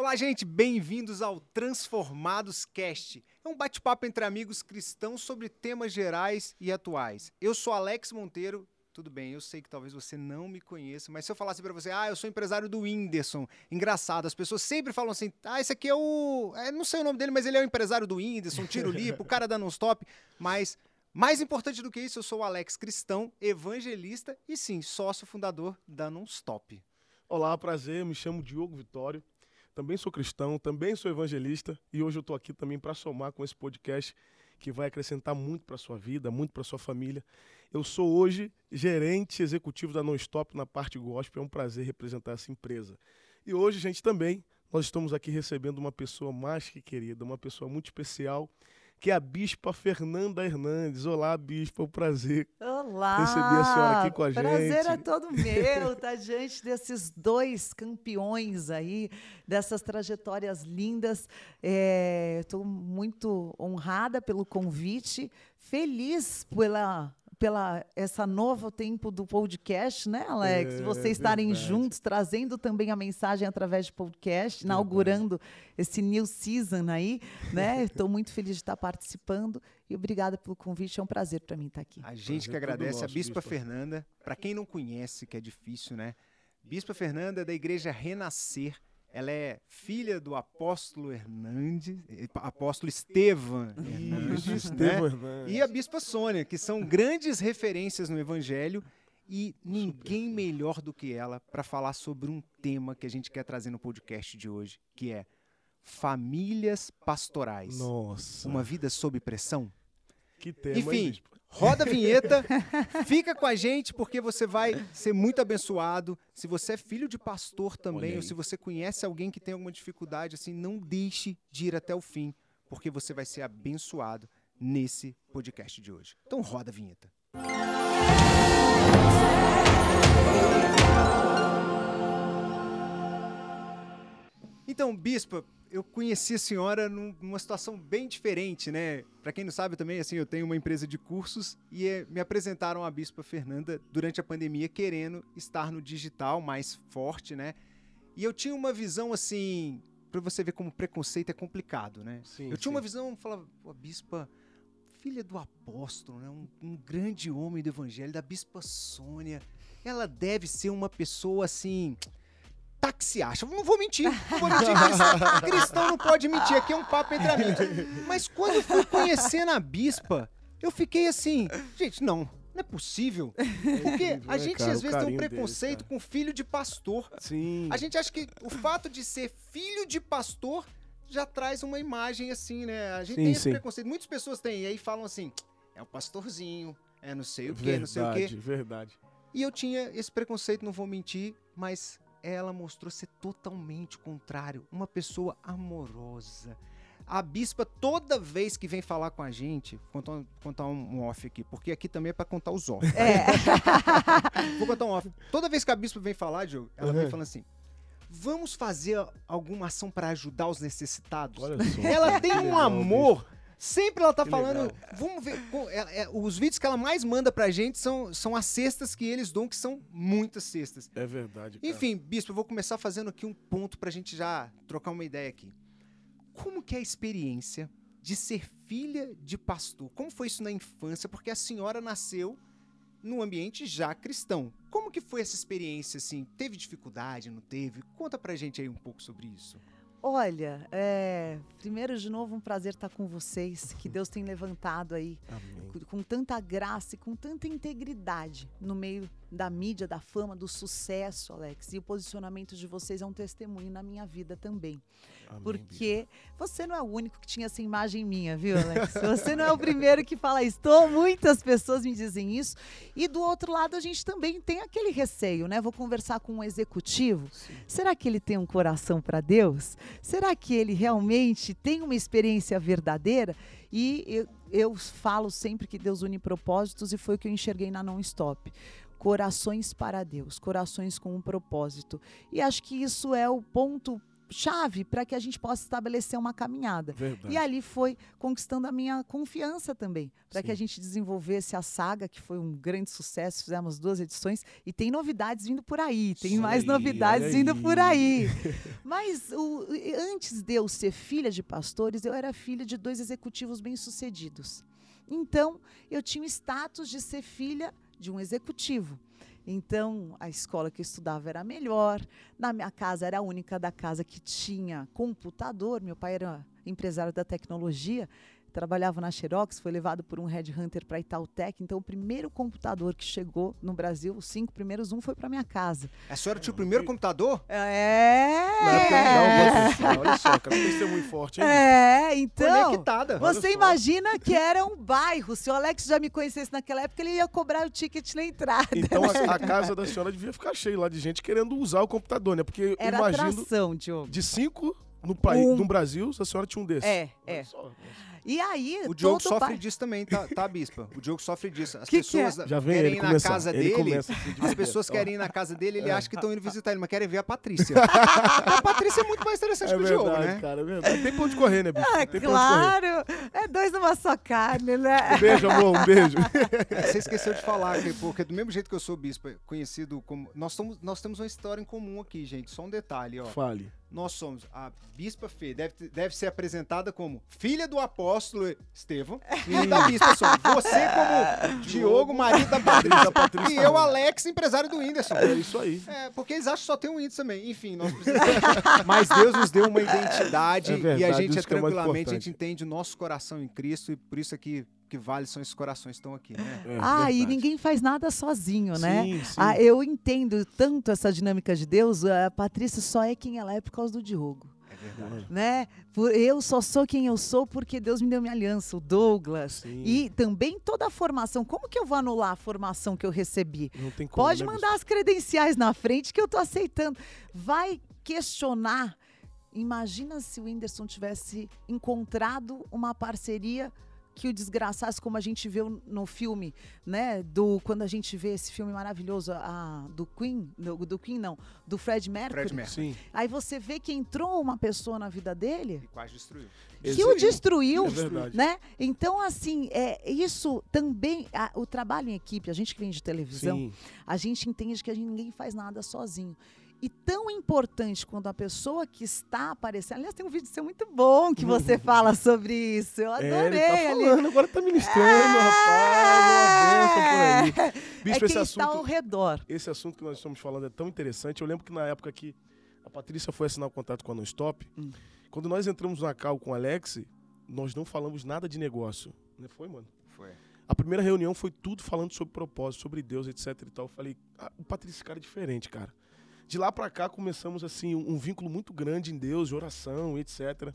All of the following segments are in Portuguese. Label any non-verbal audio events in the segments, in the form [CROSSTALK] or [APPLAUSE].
Olá, gente, bem-vindos ao Transformados Cast. É um bate-papo entre amigos cristãos sobre temas gerais e atuais. Eu sou Alex Monteiro. Tudo bem, eu sei que talvez você não me conheça, mas se eu falasse para você, ah, eu sou empresário do Whindersson, engraçado, as pessoas sempre falam assim, ah, esse aqui é o. É, não sei o nome dele, mas ele é o empresário do Whindersson, tiro lipo, o cara da non-stop. Mas mais importante do que isso, eu sou o Alex Cristão, evangelista e sim, sócio fundador da Non-Stop. Olá, prazer, me chamo Diogo Vitório, também sou cristão, também sou evangelista e hoje eu estou aqui também para somar com esse podcast que vai acrescentar muito para sua vida, muito para sua família. Eu sou hoje gerente executivo da Non-Stop na parte gospel, é um prazer representar essa empresa. E hoje, gente, também nós estamos aqui recebendo uma pessoa mais que querida, uma pessoa muito especial que é a Bispa Fernanda Hernandes. Olá, Bispa, é um prazer Olá, receber a senhora aqui com a prazer gente. é todo meu, [LAUGHS] tá diante desses dois campeões aí, dessas trajetórias lindas. Estou muito honrada pelo convite, feliz pela pela essa novo tempo do podcast, né, Alex? É, Vocês estarem verdade. juntos, trazendo também a mensagem através de podcast, inaugurando esse new season aí, né? [LAUGHS] Estou muito feliz de estar participando e obrigada pelo convite. É um prazer para mim estar aqui. A gente Prazer que agradece a nosso, Bispa, Bispa. Fernanda. Para quem não conhece, que é difícil, né? Bispa Fernanda é da Igreja Renascer. Ela é filha do apóstolo Hernandes, apóstolo Estevam Hernandes, né? Hernandes. E a Bispa Sônia, que são grandes referências no Evangelho e ninguém melhor do que ela para falar sobre um tema que a gente quer trazer no podcast de hoje, que é famílias pastorais. Nossa, Uma vida sob pressão? Que tema, hein, Enfim, Bispa? roda a vinheta, [LAUGHS] fica com a gente porque você vai ser muito abençoado. Se você é filho de pastor também, ou se você conhece alguém que tem alguma dificuldade, assim, não deixe de ir até o fim, porque você vai ser abençoado nesse podcast de hoje. Então roda a vinheta. Então, Bispa, eu conheci a senhora num- numa situação bem diferente, né? Para quem não sabe também, assim, eu tenho uma empresa de cursos e eh, me apresentaram a Bispa Fernanda durante a pandemia querendo estar no digital mais forte, né? E eu tinha uma visão assim, para você ver como preconceito é complicado, né? Sim, eu tinha uma sim. visão, falava, a Bispa, filha do apóstolo, né? Um, um grande homem do evangelho, da Bispa Sônia. Ela deve ser uma pessoa assim táxi acha. Não vou mentir, não vou mentir. Cristão, [LAUGHS] cristão não pode mentir, aqui é um papo entre amigos. Mas quando eu fui conhecendo a bispa, eu fiquei assim, gente, não, não é possível. Porque incrível, a gente cara? às vezes tem um preconceito cara. com filho de pastor. Sim. A gente acha que o fato de ser filho de pastor já traz uma imagem assim, né? A gente Sim, tem esse sim. preconceito. Muitas pessoas têm, e aí falam assim, é o pastorzinho, é não sei o quê, não sei o quê. Verdade, verdade. E eu tinha esse preconceito, não vou mentir, mas ela mostrou ser totalmente o contrário. Uma pessoa amorosa. A bispa, toda vez que vem falar com a gente, vou contar, um- contar um off aqui, porque aqui também é pra contar os off. É. [LAUGHS] Vou contar um off. Toda vez que a bispa vem falar, Diogo, ela vem Uhum. falando assim: vamos fazer alguma ação para ajudar os necessitados. Olha só. Ela tem um amor. Sempre ela tá Que falando. legal. Vamos ver. com- é- é, os vídeos que ela mais manda pra gente são, são as cestas que eles dão, que são muitas cestas. É verdade, cara. Enfim, Bispo, eu vou começar fazendo aqui um ponto pra gente já trocar uma ideia aqui. Como que é a experiência de ser filha de pastor? Como foi isso na infância? Porque a senhora nasceu num ambiente já cristão. Como que foi essa experiência, assim? Teve dificuldade, não teve? Conta pra gente aí um pouco sobre isso. Olha, é, primeiro de novo um prazer estar com vocês, que Deus tem levantado aí com, com tanta graça e com tanta integridade no meio da mídia, da fama, do sucesso, Alex. E o posicionamento de vocês é um testemunho na minha vida também. Amém, Porque você não é o único que tinha essa imagem minha, viu, Alex? Você não é o primeiro que fala isso. Muitas pessoas me dizem isso. E do outro lado, a gente também tem aquele receio, né? Vou conversar com um executivo. Sim. Será que ele tem um coração para Deus? Será que ele realmente tem uma experiência verdadeira? E eu, eu falo sempre que Deus une propósitos e foi o que eu enxerguei na Non Stop. Corações para Deus, corações com um propósito. E acho que isso é o ponto chave para que a gente possa estabelecer uma caminhada. Verdade. E ali foi conquistando a minha confiança também, para que a gente desenvolvesse a saga, que foi um grande sucesso. Fizemos duas edições e tem novidades vindo por aí, tem Sim, mais novidades vindo por aí. [LAUGHS] Mas o- antes de eu ser filha de pastores, eu era filha de dois executivos bem-sucedidos. Então, eu tinha o status de ser filha de um executivo. Então, a escola que eu estudava era melhor. Na minha casa, era a única da casa que tinha computador. Meu pai era empresário da tecnologia, trabalhava na Xerox, foi levado por um headhunter para Itautec. Então, o primeiro computador que chegou no Brasil, os cinco primeiros, um foi para minha casa. A senhora tinha o primeiro computador? É! Na época não, vou fechar. Olha só, cara, testemunho forte, hein? É, então. Conectada. Você imagina que era um bairro. Se o Alex já me conhecesse naquela época, ele ia cobrar o ticket na entrada. Então a, a casa da senhora devia ficar cheia lá de gente querendo usar o computador, né? Porque eu Era imagino, atração, Diogo. de cinco no, país, Um. no Brasil, a senhora tinha um desses. É, Olha é. só. E aí, O Diogo todo sofre disso também, tá, tá, Bispa? O Diogo sofre disso. As Que que é? pessoas Já vem querem ele ir na casa ele dele. começa As pessoas querem ir na casa dele, É. ele acha que estão indo visitar ele, mas querem ver a Patrícia. [LAUGHS] a Patrícia é muito mais interessante É que o Diogo, verdade, né? cara, é verdade. Tem pra onde correr, né, bicho? Ah, Tem correr. claro! É dois numa só carne, né? Um beijo, amor, um beijo. É, [LAUGHS] Você esqueceu de falar, que, porque do mesmo jeito que eu sou bispa, conhecido como. Nós, somos, nós temos uma história em comum aqui, gente. Só um detalhe, ó. Fale. Nós somos a Bispa Fê, deve, deve ser apresentada como filha do apóstolo Estevão e da Bispa Sônia. Você como [LAUGHS] Diogo, marido da Patrícia. Patrícia e eu, Alex, empresário do Whindersson. É isso aí. É, porque eles acham que só tem um Whindersson também. Enfim, nós [LAUGHS] precisamos... [LAUGHS] Mas Deus nos deu uma identidade É verdade, e a gente é que é tranquilamente, a gente entende o nosso coração em Cristo e por isso aqui que vale são esses corações que estão aqui, né? É, Ah, e verdade. ninguém faz nada sozinho, né? Sim, sim. Ah, eu entendo tanto essa dinâmica de Deus. A Patrícia só é quem ela é por causa do Diogo. Verdade. né? Por- Eu só sou quem eu sou porque Deus me deu minha aliança, o Douglas. Sim. E também toda a formação. Como que eu vou anular a formação que eu recebi? Não tem como, Pode né, mandar as credenciais na frente que eu tô aceitando. Vai questionar. Imagina se o Whindersson tivesse encontrado uma parceria que o desgraçasse, como a gente viu no filme, né? Do quando a gente vê esse filme maravilhoso, a, do Queen, do, do Queen não, do Fred Mercury. Fred Mercury. Sim. Aí você vê que entrou uma pessoa na vida dele E quase destruiu. que o destruiu, É verdade. né? Então, assim, é, isso também, a- o trabalho em equipe, a gente que vem de televisão, Sim. a gente entende que a gente, ninguém faz nada sozinho. E tão importante quando a pessoa que está aparecendo. Aliás, tem um vídeo seu muito bom que você [LAUGHS] fala sobre isso. Eu É, ele adorei tá ali. falando, agora tá ministrando, rapaz, uma benção por aí. É Bicho, quem esse está ao assunto, redor. esse assunto que nós estamos falando é tão interessante. Eu lembro que na época que a Patrícia foi assinar o contrato com a Non-Stop, Hum. quando nós entramos na cal com o Alex, nós não falamos nada de negócio. Não foi, mano? Foi. A primeira reunião foi tudo falando sobre propósito, sobre Deus, etc e tal. Eu falei, ah, o Patrícia, esse cara é diferente, cara. De lá pra cá começamos assim um, um vínculo muito grande em Deus, de oração, etc.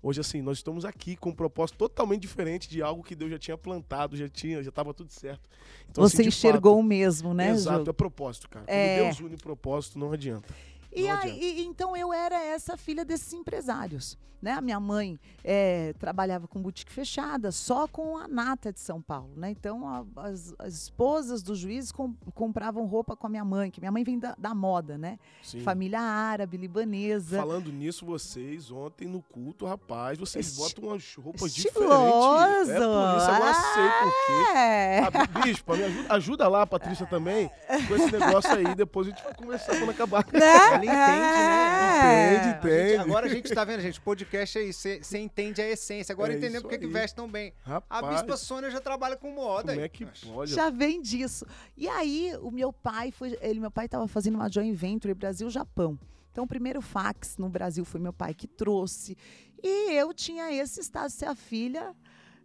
Hoje assim, nós estamos aqui com um propósito totalmente diferente de algo que Deus já tinha plantado, já tinha, já estava tudo certo. Então, você assim, enxergou fato, o mesmo, né, Exato, Ju? é propósito, cara. É. Quando Deus une propósito, não adianta. E aí, então eu era essa filha desses empresários. Né? A minha mãe eh, trabalhava com boutique fechada, só com a nata de São Paulo. Né? Então a- as, as esposas dos juízes com- compravam roupa com a minha mãe, que minha mãe vem da, da moda, né? Sim. Família árabe, libanesa. Falando nisso, vocês ontem no culto, rapaz, vocês Esti- botam umas roupas Estiloso! diferentes. É por isso, agora sei por quê. É. Ah, bispo, me ajuda, ajuda lá, a Patrícia, também, com esse negócio aí. Depois a gente vai conversar quando acabar. Né? Entende, né? É. Entende, A gente- entende. agora a gente tá vendo, gente, podcast aí, você entende a essência. Agora É entendemos porque que veste tão bem. A Rapaz, Bispa Sônia já trabalha com moda. como aí. é que pode? Já vem disso. E aí, o meu pai foi. Ele, meu pai estava fazendo uma joint venture Brasil-Japão. Então, o primeiro fax no Brasil foi meu pai que trouxe. E eu tinha esse status de ser a filha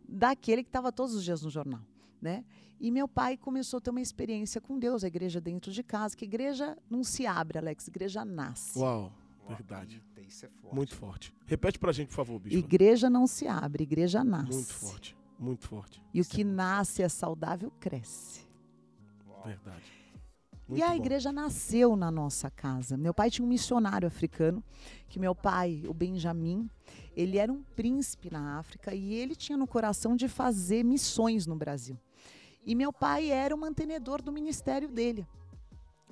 daquele que estava todos os dias no jornal, né? E meu pai começou a ter uma experiência com Deus, a igreja dentro de casa, que igreja não se abre, Alex, igreja nasce. Uau, verdade. Isso é forte. Muito forte. Repete pra gente, por favor, bispo. Igreja não se abre, igreja nasce. Muito forte, muito forte. E o que nasce é saudável, cresce. Uau. Verdade. e Muito a bom. igreja nasceu na nossa casa. Meu pai tinha um missionário africano, que meu pai, o Benjamin, ele era um príncipe na África e ele tinha no coração de fazer missões no Brasil. E meu pai era o mantenedor do ministério dele.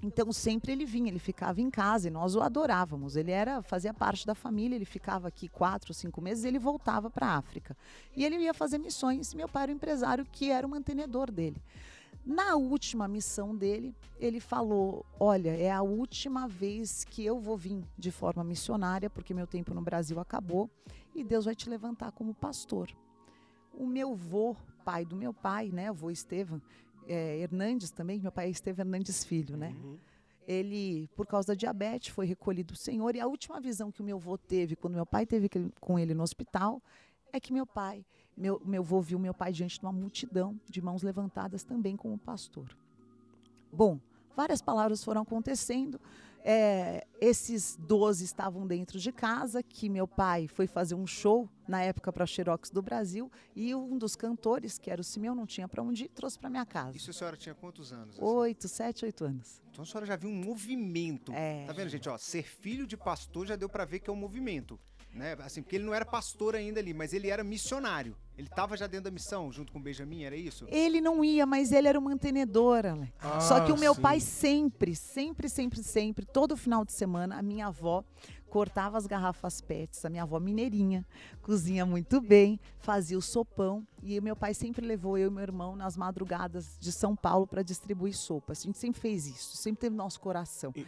Então sempre ele vinha, ele ficava em casa e nós o adorávamos. Ele era fazia parte da família, ele ficava aqui quatro, cinco meses, ele voltava para a África e ele ia fazer missões. Meu pai era o empresário que era o mantenedor dele. Na última missão dele, ele falou: Olha, é a última vez que eu vou vir de forma missionária, porque meu tempo no Brasil acabou, e Deus vai te levantar como pastor. O meu vô, pai do meu pai, né, o vô Estevam, é, Hernandes também, meu pai é Estevam Hernandes Filho, né? Uhum. Ele, por causa da diabetes, foi recolhido do Senhor. E a última visão que o meu vô teve, quando meu pai teve com ele no hospital, é que meu pai meu, meu avô viu meu pai diante de uma multidão de mãos levantadas também como pastor. Bom, várias palavras foram acontecendo. É, esses 12 estavam dentro de casa, que meu pai foi fazer um show na época para Xerox do Brasil, e um dos cantores, que era o Simeão, não tinha para onde ir, trouxe para minha casa. Isso a senhora tinha quantos anos? Assim? Oito, sete, oito anos. Então a senhora já viu um movimento. É. Tá vendo, gente? Ó, ser filho de pastor já deu para ver que é um movimento né? Assim, porque ele não era pastor ainda ali, mas ele era missionário. Ele estava já dentro da missão, junto com o Benjamin, era isso? Ele não ia, mas ele era o mantenedor, Alex. Ah, Só que o meu sim. pai sempre, sempre, sempre, sempre, todo final de semana, a minha avó cortava as garrafas PETs, a minha avó mineirinha, cozinha muito bem, fazia o sopão e meu pai sempre levou eu e meu irmão nas madrugadas de São Paulo para distribuir sopas. A gente sempre fez isso, sempre teve no nosso coração. E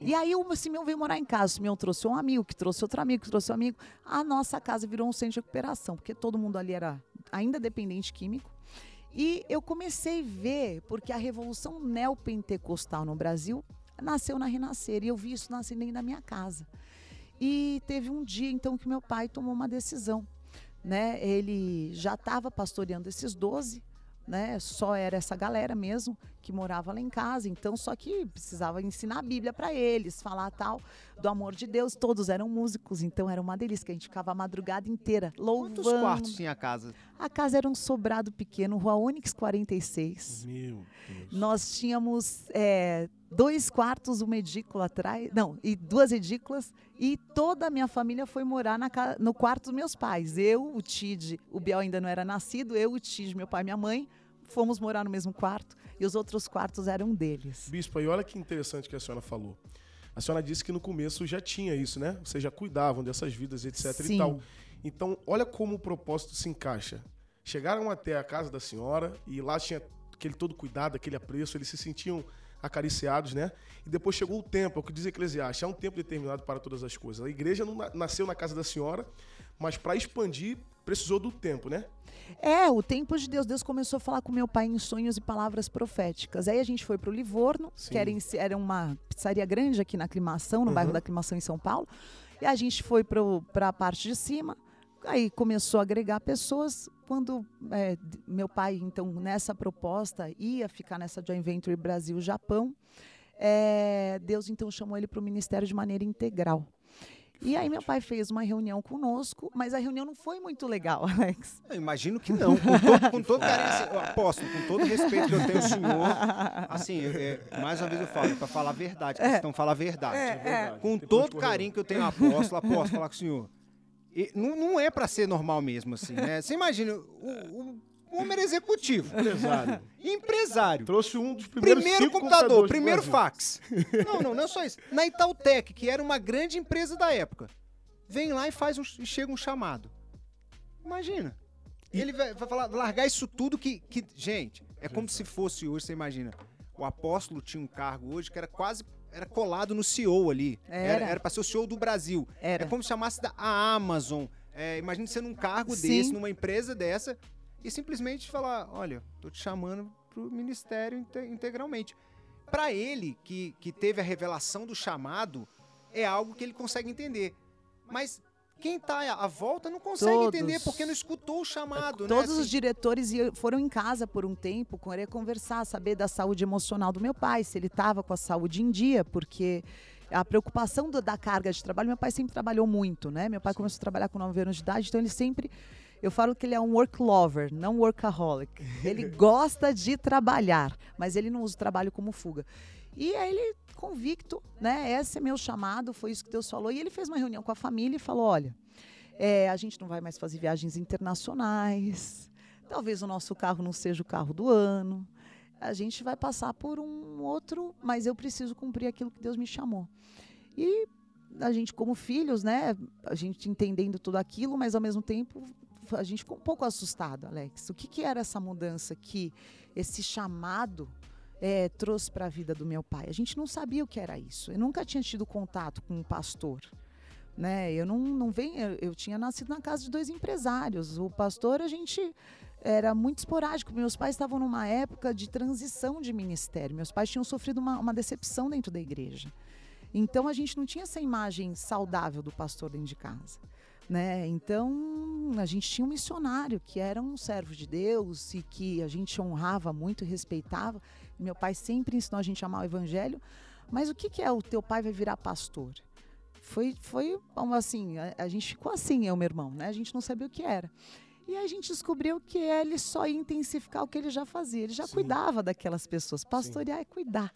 e aí o Simeão veio morar em casa. O Simeão trouxe um amigo, que trouxe outro amigo, que trouxe um amigo. A nossa casa virou um centro de recuperação, porque todo mundo ali era ainda dependente químico. E eu comecei a ver, porque a revolução neopentecostal no Brasil nasceu na Renascer. E eu vi isso nascendo dentro da minha casa. E teve um dia, então, que meu pai tomou uma decisão. Né? Ele já estava pastoreando esses 12 né? Só era essa galera mesmo que morava lá em casa. Então, só que precisava ensinar a Bíblia para eles, falar tal do amor de Deus. Todos eram músicos, então era uma delícia que a gente ficava a madrugada inteira louvando. Quantos quartos tinha a casa? A casa era um sobrado pequeno, Rua Onix 46. Meu Deus. Nós tínhamos é, dois quartos, uma edícula atrás, não, e duas edículas, e toda a minha família foi morar na, no quarto dos meus pais. Eu, o Tid, o Biel ainda não era nascido, eu, o Tid, meu pai e minha mãe, fomos morar no mesmo quarto, e os outros quartos eram deles. Bispa, e olha que interessante que a senhora falou. A senhora disse que no começo já tinha isso, né? Vocês já cuidavam dessas vidas, etc Sim. e tal. Então, olha como o propósito se encaixa. Chegaram até a casa da senhora e lá tinha aquele todo cuidado, aquele apreço, eles se sentiam acariciados, né? E depois chegou o tempo, é o que diz Eclesiastes, há um tempo determinado para todas as coisas. A igreja não nasceu na casa da senhora, mas para expandir precisou do tempo, né? É, o tempo de Deus. Deus começou a falar com meu pai em sonhos e palavras proféticas. Aí a gente foi para o Livorno, Sim. que era, era, uma pizzaria grande aqui na Aclimação, no uhum. bairro da Aclimação em São Paulo. E a gente foi para a parte de cima. Aí começou a agregar pessoas. Quando é, meu pai, então, nessa proposta, ia ficar nessa Joint Venture Brasil-Japão, é, Deus então chamou ele para o ministério de maneira integral. E aí meu pai fez uma reunião conosco, mas a reunião não foi muito legal, [LAUGHS] Alex. Eu imagino que não. Com todo, com todo [LAUGHS] carinho, assim, eu aposto, com todo respeito que eu tenho ao senhor, assim, é, mais uma vez eu falo, é para falar a verdade, é. estão falar a verdade. É, é verdade. Com todo carinho que eu tenho ao apóstolo, apóstolo, falar com o senhor. E não, não é para ser normal mesmo, assim, né? Você imagina, o, o homem era executivo. Empresário. Empresário. Trouxe um dos primeiros Primeiro computador, primeiro fax. Não, não, não é só isso. Na Itautec, que era uma grande empresa da época, vem lá e faz um, e chega um chamado. Imagina. E ele vai, vai falar, largar isso tudo que, que gente, é como se fosse hoje, você imagina. O apóstolo tinha um cargo hoje que era quase era colado no CEO ali. Era. Era, para ser o CEO do Brasil. Era. É como se chamasse da a Amazon. É, imagina você num cargo Sim. desse, numa empresa dessa, e simplesmente falar: olha, tô te chamando pro ministério integralmente. Para ele, que, que teve a revelação do chamado, é algo que ele consegue entender. Mas quem está à volta não consegue todos. entender porque não escutou o chamado. É, todos né? assim. os diretores foram em casa por um tempo, querer conversar, saber da saúde emocional do meu pai, se ele estava com a saúde em dia, porque a preocupação do, da carga de trabalho, meu pai sempre trabalhou muito, né? Meu pai Sim. começou a trabalhar com 9 anos de idade, então ele sempre eu falo que ele é um work lover, não workaholic. Ele [LAUGHS] gosta de trabalhar, mas ele não usa o trabalho como fuga. E aí ele convicto, né? Esse é meu chamado, foi isso que Deus falou. E ele fez uma reunião com a família e falou: olha, é, a gente não vai mais fazer viagens internacionais. Talvez o nosso carro não seja o carro do ano. a gente vai passar por um outro, mas eu preciso cumprir aquilo que Deus me chamou. E a gente, como filhos, né, a gente entendendo tudo aquilo, mas ao mesmo tempo a gente ficou um pouco assustado, Alex. O que, que era essa mudança que esse chamado é, trouxe para a vida do meu pai? A gente não sabia o que era isso. Eu nunca tinha tido contato com um pastor. Né? Eu não, não venho, eu, eu tinha nascido na casa de dois empresários. O pastor, a gente era muito esporádico. Meus pais estavam numa época de transição de ministério. Meus pais tinham sofrido uma, uma decepção dentro da igreja. Então a gente não tinha essa imagem saudável do pastor dentro de casa. Né? Então a gente tinha um missionário que era um servo de Deus e que a gente honrava muito e respeitava. Meu pai sempre ensinou a gente a amar o evangelho. Mas o que, que é o teu pai vai virar pastor? Foi, foi assim, a, a gente ficou assim, eu meu irmão, né? A gente não sabia o que era. E a gente descobriu que ele só ia intensificar o que ele já fazia. Ele já Sim. cuidava daquelas pessoas. Pastorear Sim. é cuidar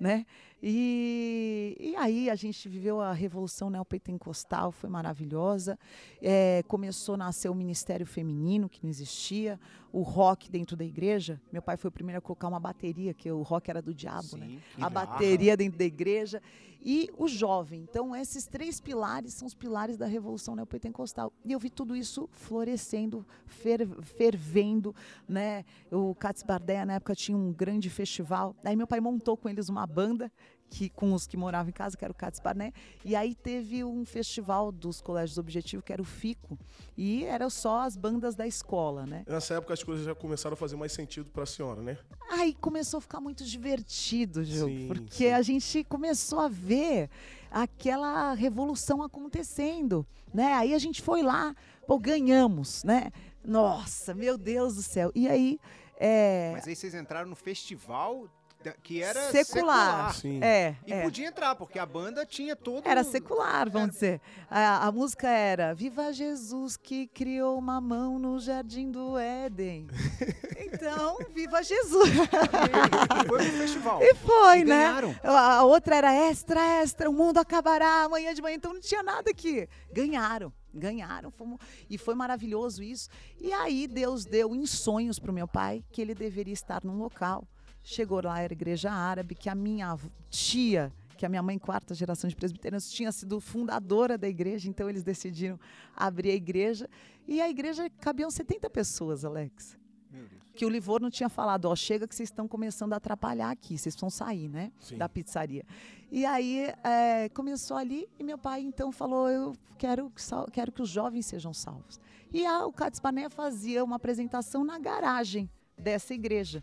né? E, e aí a gente viveu a revolução neopentecostal, foi maravilhosa. É, começou a nascer o Ministério Feminino, que não existia, o rock dentro da igreja. Meu pai foi o primeiro a colocar uma bateria, que o rock era do diabo, né? Sim, né? A bateria dentro da igreja. E o jovem. Então, esses três pilares são os pilares da revolução neopentecostal. E eu vi tudo isso florescendo, fer, fervendo, né? O Katz Bardeia, na época, tinha um grande festival. Aí meu pai montou com eles uma banda que, com os que moravam em casa, que era o Cats Barné. E aí teve um festival dos colégios Objetivo, que era o FICO. E eram só as bandas da escola, né? Nessa época as coisas já começaram a fazer mais sentido para a senhora, né? Aí começou a ficar muito divertido, Gil. Sim, porque sim. a gente começou a ver aquela revolução acontecendo, né? Aí a gente foi lá, pô, ganhamos, né? Nossa, meu Deus do céu. E aí... É... Mas aí vocês entraram no festival que era secular. secular. É, e é. podia entrar, porque a banda tinha todo. Era secular, vamos era... dizer. A, a, música era Viva Jesus que criou uma mão no jardim do Éden. [LAUGHS] então, viva Jesus! e foi pro festival. E foi, e né? Ganharam. A, a outra era extra, extra, o mundo acabará amanhã de manhã, então não tinha nada aqui. Ganharam ganharam fomos, e foi maravilhoso isso e aí Deus deu em sonhos para o meu pai que ele deveria estar num local Chegou lá, era igreja árabe, que a minha tia, que a minha mãe, quarta geração de presbiterianos, tinha sido fundadora da igreja, então eles decidiram abrir a igreja. E a igreja cabiam 70 pessoas, Alex. Que o Livorno tinha falado, ó, chega que vocês estão começando a atrapalhar aqui, vocês vão sair, né, Sim. da pizzaria. E aí é, começou ali e meu pai então falou, eu quero, quero que os jovens sejam salvos. E a, o Cádiz Pané fazia uma apresentação na garagem dessa igreja.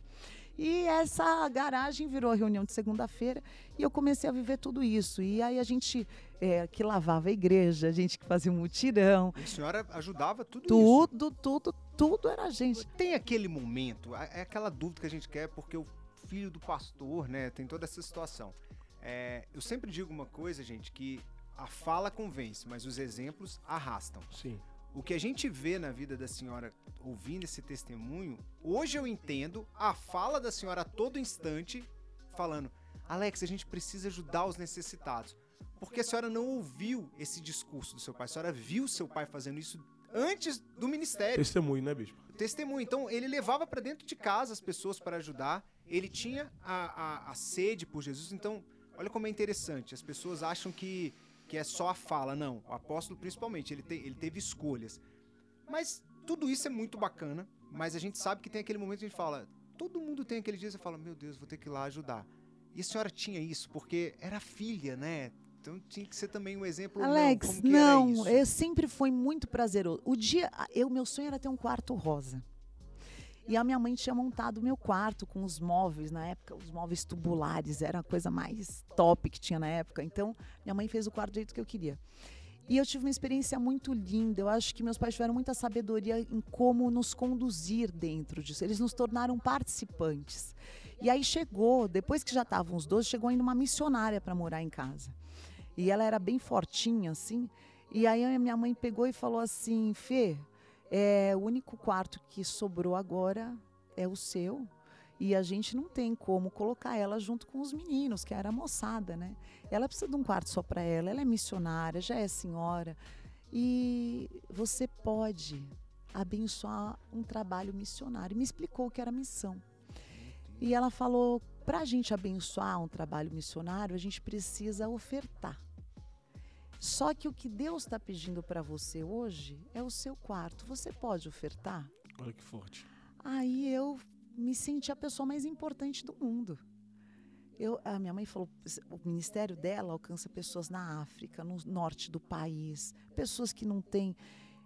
E essa garagem virou a reunião de segunda-feira e eu comecei a viver tudo isso. E aí a gente é, que lavava a igreja, a gente que fazia um mutirão. E a senhora ajudava tudo, tudo isso? Tudo, tudo, tudo era a gente. Tem aquele momento, é aquela dúvida que a gente quer, porque o filho do pastor, né, tem toda essa situação. É, eu sempre digo uma coisa, gente, que a fala convence, mas os exemplos arrastam. Sim. O que a gente vê na vida da senhora ouvindo esse testemunho, hoje eu entendo a fala da senhora a todo instante falando: Alex, a gente precisa ajudar os necessitados. Porque a senhora não ouviu esse discurso do seu pai, a senhora viu seu pai fazendo isso antes do ministério. Testemunho, né, bispo? Testemunho. Então, ele levava para dentro de casa as pessoas para ajudar, ele tinha a, a, a sede por Jesus. Então, olha como é interessante. As pessoas acham que que é só a fala. Não, o apóstolo principalmente, ele, te, ele teve escolhas. Mas tudo isso é muito bacana, mas a gente sabe que tem aquele momento que a gente fala, todo mundo tem aquele dia, você fala, meu Deus, vou ter que ir lá ajudar. E a senhora tinha isso, porque era filha, né? Então tinha que ser também um exemplo. Alex, não, não eu sempre foi muito prazeroso. O dia, eu, meu sonho era ter um quarto rosa. E a minha mãe tinha montado o meu quarto com os móveis, na época, os móveis tubulares, era a coisa mais top que tinha na época. Então, minha mãe fez o quarto do jeito que eu queria. E eu tive uma experiência muito linda. Eu acho que meus pais tiveram muita sabedoria em como nos conduzir dentro disso. Eles nos tornaram participantes. E aí chegou, depois que já estavam os dois, chegou ainda uma missionária para morar em casa. E ela era bem fortinha, assim. E aí a minha mãe pegou e falou assim: Fê, é, o único quarto que sobrou agora é o seu. E a gente não tem como colocar ela junto com os meninos, que era a moçada, né? Ela precisa de um quarto só para ela, ela é missionária, já é senhora. E você pode abençoar um trabalho missionário. Me explicou que era missão. E ela falou: para a gente abençoar um trabalho missionário, a gente precisa ofertar. Só que o que Deus está pedindo para você hoje é o seu quarto. Você pode ofertar? Olha que forte. Aí eu me senti a pessoa mais importante do mundo. Eu, a minha mãe falou, o ministério dela alcança pessoas na África, no norte do país, pessoas que não têm.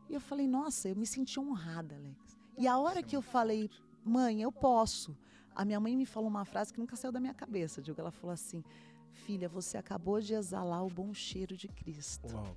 E eu falei, nossa, eu me senti honrada, Alex. E a hora que eu falei, mãe, eu posso. A minha mãe me falou uma frase que nunca saiu da minha cabeça. Digo, ela falou assim: Filha, você acabou de exalar o bom cheiro de Cristo. Uau.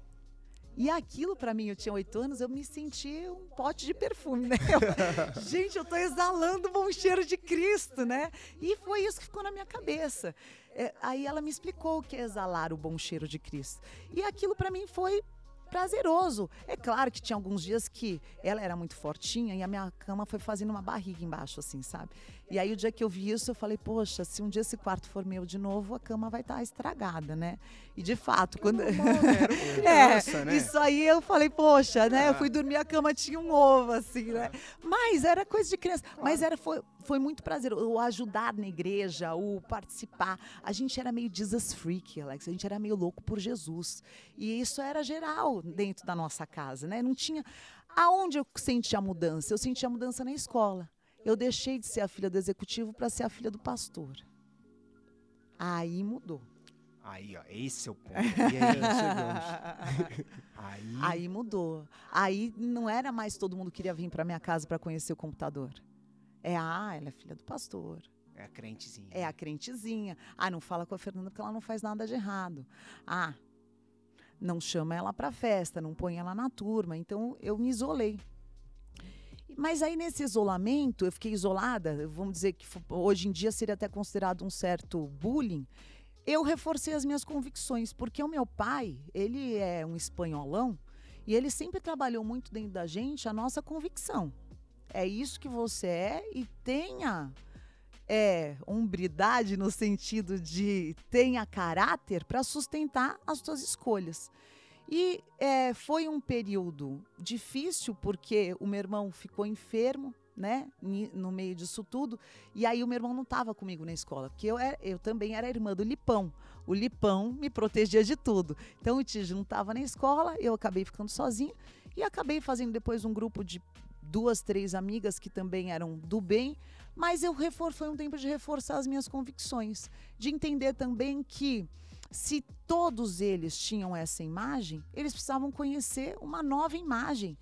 E aquilo para mim, eu tinha oito anos, eu me senti um pote de perfume, né? Eu, [LAUGHS] gente, eu tô exalando o bom cheiro de Cristo, né? E foi isso que ficou na minha cabeça. É, aí ela me explicou o que é exalar o bom cheiro de Cristo. E aquilo para mim foi prazeroso. É claro que tinha alguns dias que ela era muito fortinha e a minha cama foi fazendo uma barriga embaixo, assim, sabe? E aí o dia que eu vi isso, eu falei, poxa, se um dia esse quarto for meu de novo, a cama vai estar tá estragada, né? E de fato, quando. É, né? [LAUGHS] Era uma criança, é, né? isso aí eu falei, poxa, né? Eu Ah. fui dormir, a cama tinha um ovo, assim, né? Mas era coisa de criança. Mas era, foi, foi muito prazeroso. O ajudar na igreja, o participar. A gente era meio Jesus freak, Alex. A gente era meio louco por Jesus. E isso era geral dentro da nossa casa, né? Não tinha. Aonde eu senti a mudança? Eu senti a mudança na escola. Eu deixei de ser a filha do executivo para ser a filha do pastor. Aí mudou. Aí, ó, esse é o ponto. E aí, chegamos. [LAUGHS] aí, Aí mudou. Aí não era mais todo mundo que queria vir para minha casa para conhecer o computador. É, ah, ela é filha do pastor. é a crentezinha. É a crentezinha. Ah, não fala com a Fernanda porque ela não faz nada de errado. Ah, não chama ela para festa, não põe ela na turma. Então eu me isolei. Mas aí nesse isolamento, eu fiquei isolada, vamos dizer que hoje em dia seria até considerado um certo bullying. Eu reforcei as minhas convicções, porque o meu pai, ele é um espanholão e ele sempre trabalhou muito dentro da gente a nossa convicção. É isso que você é e tenha é, hombridade no sentido de tenha caráter para sustentar as suas escolhas. E é, foi um período difícil porque o meu irmão ficou enfermo, né, no meio disso tudo, e aí o meu irmão não estava comigo na escola, porque eu, era- eu também era irmã do Lipão. O Lipão me protegia de tudo. Então o Tiji não estava na escola, eu acabei ficando sozinha e acabei fazendo depois um grupo de duas, três amigas que também eram do bem, mas eu refor foi um tempo de reforçar as minhas convicções, de entender também que se todos eles tinham essa imagem, eles precisavam conhecer uma nova imagem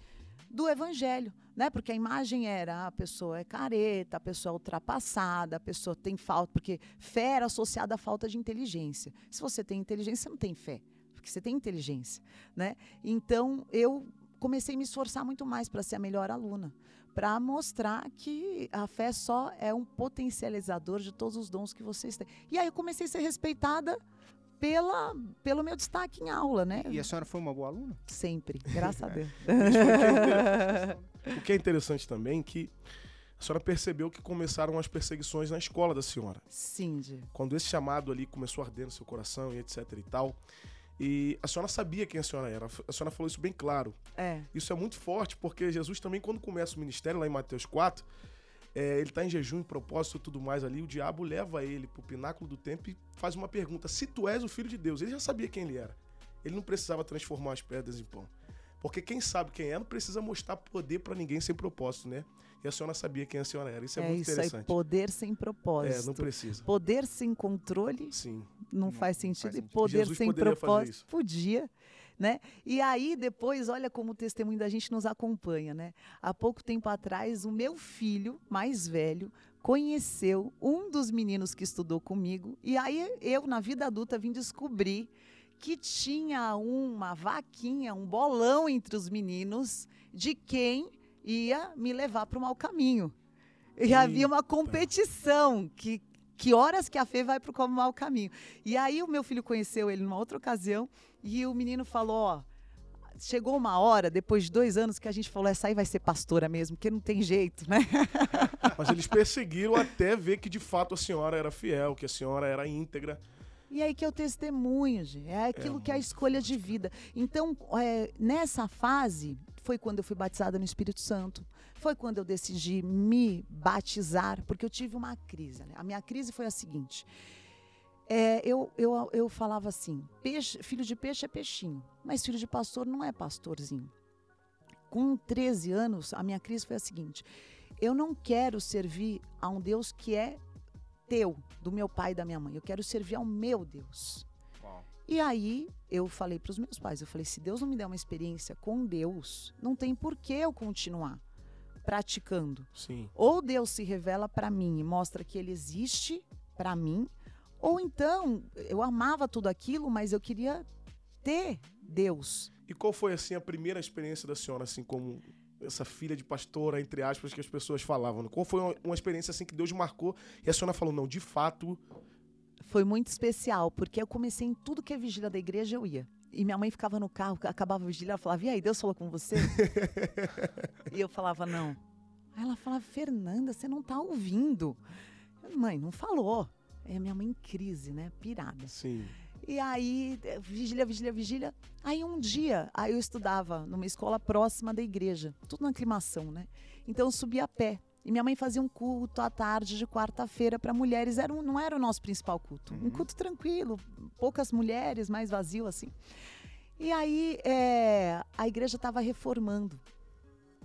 do evangelho, né? Porque a imagem era ah, a pessoa é careta, a pessoa é ultrapassada, a pessoa tem falta, porque fé era associada à falta de inteligência. Se você tem inteligência, você não tem fé, porque você tem inteligência, né? Então eu comecei a me esforçar muito mais para ser a melhor aluna, para mostrar que a fé só é um potencializador de todos os dons que vocês têm. E aí eu comecei a ser respeitada pela, pelo meu destaque em aula, né? E a senhora foi uma boa aluna? Sempre, graças a Deus. [LAUGHS] O que é interessante também é que a senhora percebeu que começaram as perseguições na escola da senhora. Cindy. Quando esse chamado ali começou a arder no seu coração e etc e tal. E a senhora sabia quem a senhora era. A senhora falou isso bem claro. É, Isso é muito forte, porque Jesus também, quando começa o ministério, lá em Mateus 4, é, ele está em jejum, em propósito e tudo mais ali, o diabo leva ele pro pináculo do templo e faz uma pergunta: se tu és o filho de Deus? Ele já sabia quem ele era. Ele não precisava transformar as pedras em pão. Porque quem sabe quem é não precisa mostrar poder para ninguém sem propósito, né? E a senhora sabia quem a senhora era. Isso é, é muito isso aí, interessante. poder sem é, propósito. não precisa. Poder sem controle Sim. não, Não- faz não sentido. faz E sentido. poder Jesus sem poderia fazer propósito isso. podia. Né? E aí, depois, olha como o testemunho da gente nos acompanha. Né? Há pouco tempo atrás, o meu filho mais velho conheceu um dos meninos que estudou comigo. E aí, eu, na vida adulta, vim descobrir que tinha uma vaquinha, um bolão entre os meninos de quem ia me levar para o mau caminho. E havia uma competição que que horas que a Fê vai para o mau caminho. E aí o meu filho conheceu ele numa outra ocasião e o menino falou, ó, chegou uma hora, depois de dois anos, que a gente falou, essa aí vai ser pastora mesmo, porque não tem jeito, né? [LAUGHS] Mas eles perseguiram até ver que de fato a senhora era fiel, que a senhora era íntegra. E aí que é o testemunho, gente. É aquilo que é a escolha de vida. Então, é, nessa fase, foi quando eu fui batizada no Espírito Santo, foi quando eu decidi me batizar, porque eu tive uma crise. Né? A minha crise foi a seguinte: é, eu, eu, eu falava assim, peixe, filho de peixe é peixinho, mas filho de pastor não é pastorzinho. Com 13 anos, a minha crise foi a seguinte: eu não quero servir a um Deus que é teu, do meu pai e da minha mãe. Eu quero servir ao meu Deus. E aí eu falei para os meus pais, eu falei, se Deus não me der uma experiência com Deus, não tem por que eu continuar praticando. Sim. Ou Deus se revela para mim e mostra que ele existe para mim, ou então eu amava tudo aquilo, mas eu queria ter Deus. E qual foi assim a primeira experiência da senhora assim como essa filha de pastora, entre aspas, que as pessoas falavam? Qual foi uma, uma experiência assim que Deus marcou e a senhora falou, não, de fato... Foi muito especial, porque eu comecei em tudo que é vigília da igreja, eu ia. E minha mãe ficava no carro, acabava a vigília, ela falava, e aí, Deus falou com você? [LAUGHS] e eu falava, não. Aí ela falava, Fernanda, você não tá ouvindo. Mãe, não falou. É minha mãe em crise, né? Pirada. Sim. E aí, vigília, vigília, vigília. Aí um dia, aí eu estudava numa escola próxima da igreja, tudo na aclimação, né? Então eu subi a pé. E minha mãe fazia um culto à tarde de quarta-feira para mulheres. Era um, não era o nosso principal culto. Uhum. Um culto tranquilo, poucas mulheres, mais vazio assim. E aí é, a igreja estava reformando.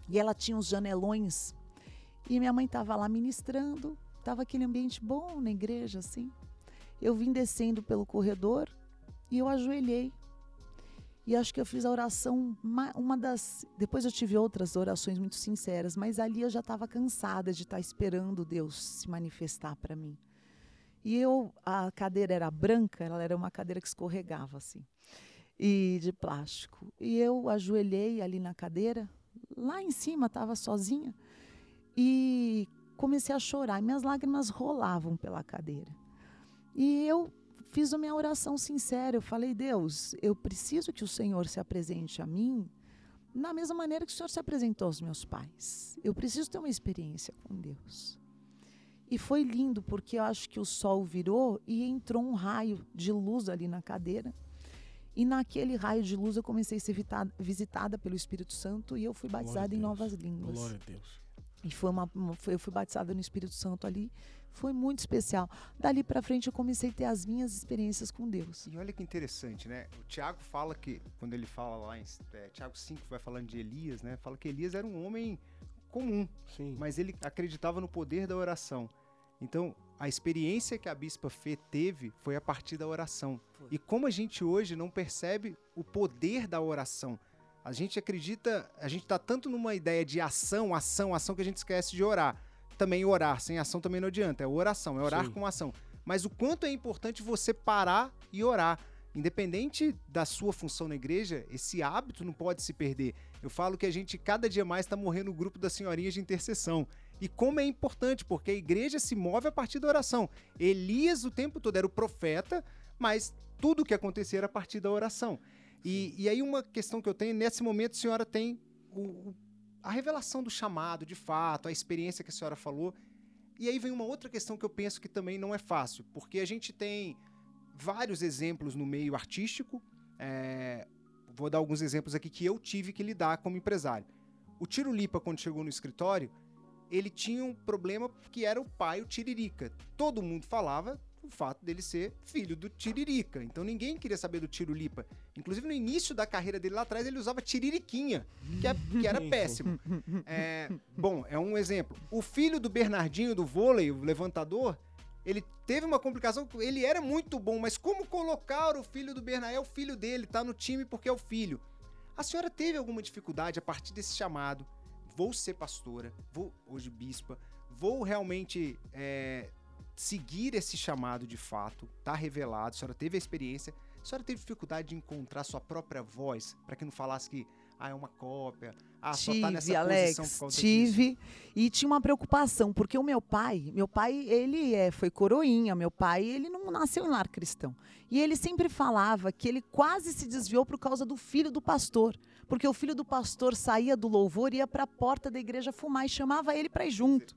E ela tinha uns janelões. E minha mãe estava lá ministrando. Tava aquele ambiente bom na igreja, assim eu vim descendo pelo corredor e eu ajoelhei. E acho que eu fiz a oração, uma das. Depois eu tive outras orações muito sinceras, mas ali eu já estava cansada de estar tá esperando Deus se manifestar para mim. E eu, a cadeira era branca, ela era uma cadeira que escorregava assim, e de plástico. E eu ajoelhei ali na cadeira, lá em cima, estava sozinha, e comecei a chorar. Minhas lágrimas rolavam pela cadeira. E eu fiz a minha oração sincera. Eu falei, Deus, eu preciso que o Senhor se apresente a mim da mesma maneira que o Senhor se apresentou aos meus pais. Eu preciso ter uma experiência com Deus. E foi lindo, porque eu acho que o sol virou e entrou um raio de luz ali na cadeira. E naquele raio de luz eu comecei a ser visitada pelo Espírito Santo e eu fui batizada em novas línguas. Glória a Deus. E foi uma, eu fui batizada no Espírito Santo ali foi muito especial. Dali para frente eu comecei a ter as minhas experiências com Deus. E olha que interessante, né? O Tiago fala que, quando ele fala lá em é, Tiago 5, vai falando de Elias, né? Fala que Elias era um homem comum, Sim. mas ele acreditava no poder da oração. Então, a experiência que a Bispa Fê teve foi a partir da oração. Foi. E como a gente hoje não percebe o poder da oração, a gente acredita, a gente está tanto numa ideia de ação, ação, ação, que a gente esquece de orar também orar. Sem ação também não adianta. É oração, é orar Sim. com ação. Mas o quanto é importante você parar e orar. Independente da sua função na igreja, esse hábito não pode se perder. Eu falo que a gente cada dia mais está morrendo no grupo das senhorinhas de intercessão. E como é importante, porque a igreja se move a partir da oração. Elias o tempo todo era o profeta, mas tudo o que acontecia era a partir da oração. E, e aí uma questão que eu tenho, nesse momento a senhora tem o, o a revelação do chamado, de fato, a experiência que a senhora falou. E aí vem uma outra questão que eu penso que também não é fácil, porque a gente tem vários exemplos no meio artístico. É, vou dar alguns exemplos aqui que eu tive que lidar como empresário. O Tiro Lipa, quando chegou no escritório, ele tinha um problema que era o pai, o Tiririca. Todo mundo falava o fato dele ser filho do Tiririca. Então ninguém queria saber do Tiro Lipa. Inclusive no início da carreira dele lá atrás ele usava Tiririquinha, que, é, que era [LAUGHS] péssimo. É, bom, é um exemplo. O filho do Bernardinho do vôlei, o levantador, ele teve uma complicação, ele era muito bom, mas como colocar o filho do Bernardinho? É o filho dele, tá no time porque é o filho. A senhora teve alguma dificuldade a partir desse chamado? Vou ser pastora, vou hoje bispa, vou realmente é, seguir esse chamado de fato, tá revelado, a senhora teve a experiência, a senhora teve dificuldade de encontrar sua própria voz, para que não falasse que ah, é uma cópia, ah, tive, só tá nessa Alex, posição por causa tive, disso. e tinha uma preocupação, porque o meu pai, meu pai, ele é, foi coroinha, meu pai, ele não nasceu em lar cristão. E ele sempre falava que ele quase se desviou por causa do filho do pastor, porque o filho do pastor saía do louvor, ia para a porta da igreja fumar e chamava ele para ir junto.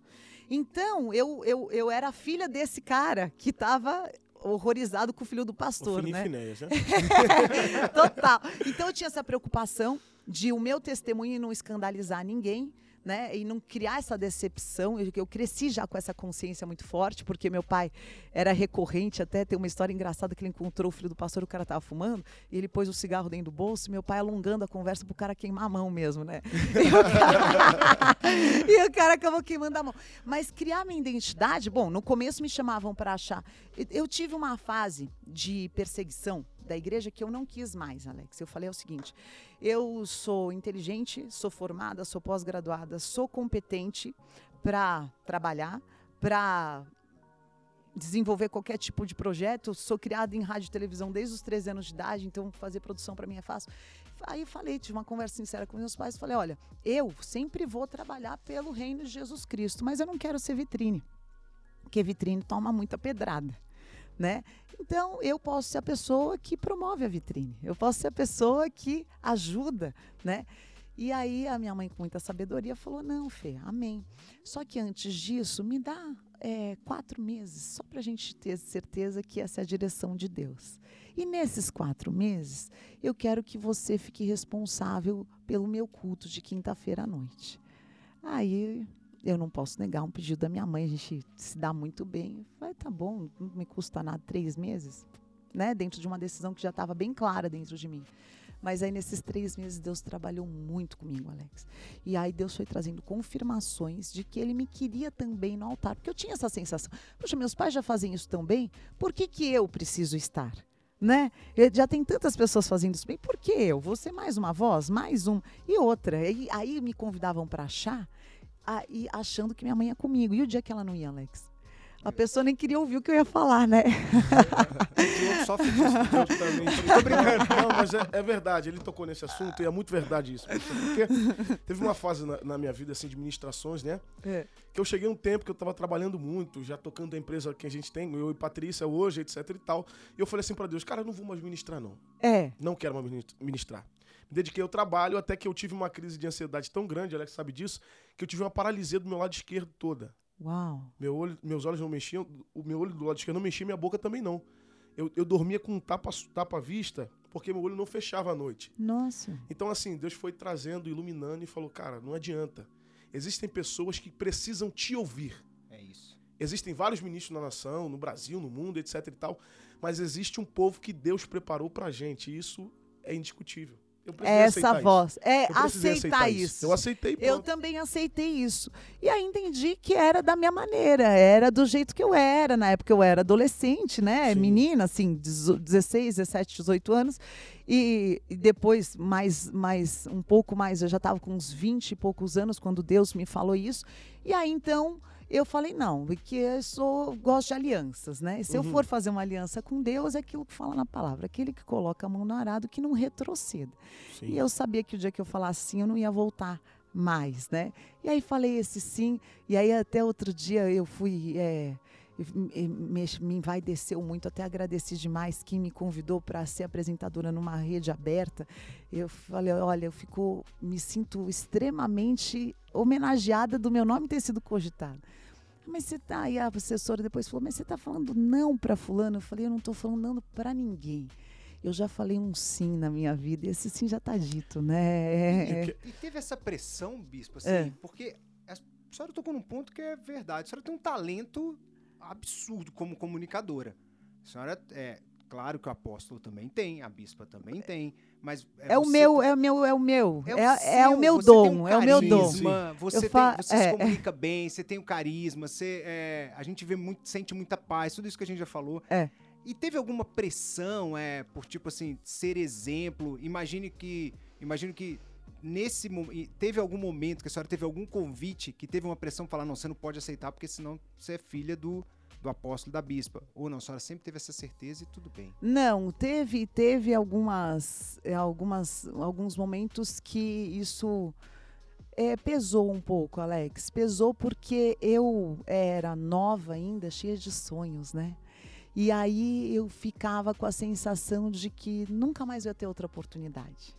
Então, eu, eu, eu era filha desse cara que estava horrorizado com o filho do pastor, o né? Finéias, né? [LAUGHS] Total. Então eu tinha essa preocupação de o meu testemunho não escandalizar ninguém, né? E não criar essa decepção. Eu, eu, cresci já com essa consciência muito forte, porque meu pai era recorrente, até tem uma história engraçada que ele encontrou o filho do pastor, o cara tava fumando, e ele pôs o cigarro dentro do bolso, e meu pai alongando a conversa pro cara queimar a mão mesmo, né? E o cara, [LAUGHS] e o cara acabou queimando a mão. Mas criar minha identidade, bom, no começo me chamavam para achar. Eu tive uma fase de perseguição da igreja que eu não quis mais, Alex. Eu falei o seguinte: eu sou inteligente, sou formada, sou pós-graduada, sou competente para trabalhar, para desenvolver qualquer tipo de projeto. Sou criada em rádio e televisão desde os 13 anos de idade, então fazer produção para mim é fácil. Aí falei, tive uma conversa sincera com meus pais, falei, olha, eu sempre vou trabalhar pelo reino de Jesus Cristo, mas eu não quero ser vitrine, porque vitrine toma muita pedrada né? Então, eu posso ser a pessoa que promove a vitrine, eu posso ser a pessoa que ajuda, né? E aí a minha mãe, com muita sabedoria, falou: Não, Fê, amém. Só que antes disso, me dá é, quatro meses, só para a gente ter certeza que essa é a direção de Deus. E nesses quatro meses, eu quero que você fique responsável pelo meu culto de quinta-feira à noite. Aí eu não posso negar um pedido da minha mãe, a gente se dá muito bem. Vai, tá bom, não me custa nada três meses, né? Dentro de uma decisão que já estava bem clara dentro de mim. Mas aí nesses três meses Deus trabalhou muito comigo, Alex. E aí Deus foi trazendo confirmações de que Ele me queria também no altar. Porque eu tinha essa sensação, poxa, meus pais já fazem isso tão bem, por que, que eu preciso estar? Né? Já tem tantas pessoas fazendo isso bem, por que eu? Ser mais uma voz, mais um. E outra. E aí me convidavam para achar aí achando que minha mãe ia comigo. E o dia que ela não ia, Alex? A pessoa nem queria ouvir o que eu ia falar, né? Eu sofre disso. Eu também. Tô brincando. Não, mas é, é, verdade. Ele tocou nesse assunto e é muito verdade isso. Porque teve uma fase na, na minha vida, assim, de ministrações, né? É. Que eu cheguei um tempo que eu tava trabalhando muito, já tocando a empresa que a gente tem, eu e Patrícia hoje, etc e tal. E eu falei assim para Deus, cara, eu não vou mais ministrar, não. É. Não quero mais ministrar me dediquei ao trabalho até que eu tive uma crise de ansiedade tão grande, Alex sabe disso, que eu tive uma paralisia do meu lado esquerdo toda. Uau. Meu olho, meus olhos não mexiam, o meu olho do lado esquerdo não mexia, minha boca também não. Eu, eu dormia com tapa, tapa vista, porque meu olho não fechava à noite. Nossa. Então, assim, Deus foi trazendo, iluminando e falou: cara, não adianta. Existem pessoas que precisam te ouvir. É isso. Existem vários ministros na nação, no Brasil, no mundo, etc e tal. Mas existe um povo que Deus preparou pra gente. E isso é indiscutível. Essa voz. Isso. É aceitar, aceitar isso. isso. Eu aceitei. Pronto. Eu também aceitei isso. E aí entendi que era da minha maneira, era do jeito que eu era. Na época eu era adolescente, né? Sim. Menina, assim, 16, 17, 18 anos. E, e, depois, mais, mais um pouco mais, eu já estava com uns 20 e poucos anos quando Deus me falou isso. E aí então eu falei, não, porque eu sou, gosto de alianças, né? Se uhum. eu for fazer uma aliança com Deus, é aquilo que fala na palavra, aquele que coloca a mão no arado, que não retroceda. Sim. E eu sabia que o dia que eu falasse sim, eu não ia voltar mais, né? E aí falei esse sim, e aí até outro dia eu fui... É, me, me envaideceu muito, até agradeci demais quem me convidou para ser apresentadora numa rede aberta. Eu falei, olha, eu fico, me sinto extremamente homenageada do meu nome ter sido cogitado. Mas você tá, e a assessora depois falou, mas você está falando não para fulano? Eu falei, eu não estou falando não para ninguém eu já falei um sim na minha vida e esse sim já está dito, né? É, é. E teve essa pressão, bispo, assim, é. porque a senhora tocou num ponto que é verdade. A senhora tem um talento absurdo como comunicadora. A senhora é claro que o apóstolo também tem, a bispa também tem, mas é, é o meu, é o meu, é o meu, é, o, é, é o meu dom, um é o meu dom. Você, tem, você se é, é. comunica bem, você tem o carisma, você, é, a gente vê muito, sente muita paz, tudo isso que a gente já falou. É. E teve alguma pressão, é, por tipo assim, ser exemplo? Imagine que, imagino que nesse teve algum momento que a senhora teve algum convite que teve uma pressão para falar não, você não pode aceitar porque senão você é filha do do apóstolo da bispa. Ou não, a senhora sempre teve essa certeza e tudo bem? Não, teve teve algumas eh, algumas alguns momentos que isso é, pesou um pouco, Alex. Pesou porque eu era nova ainda, cheia de sonhos, né? E aí eu ficava com a sensação de que nunca mais ia ter outra oportunidade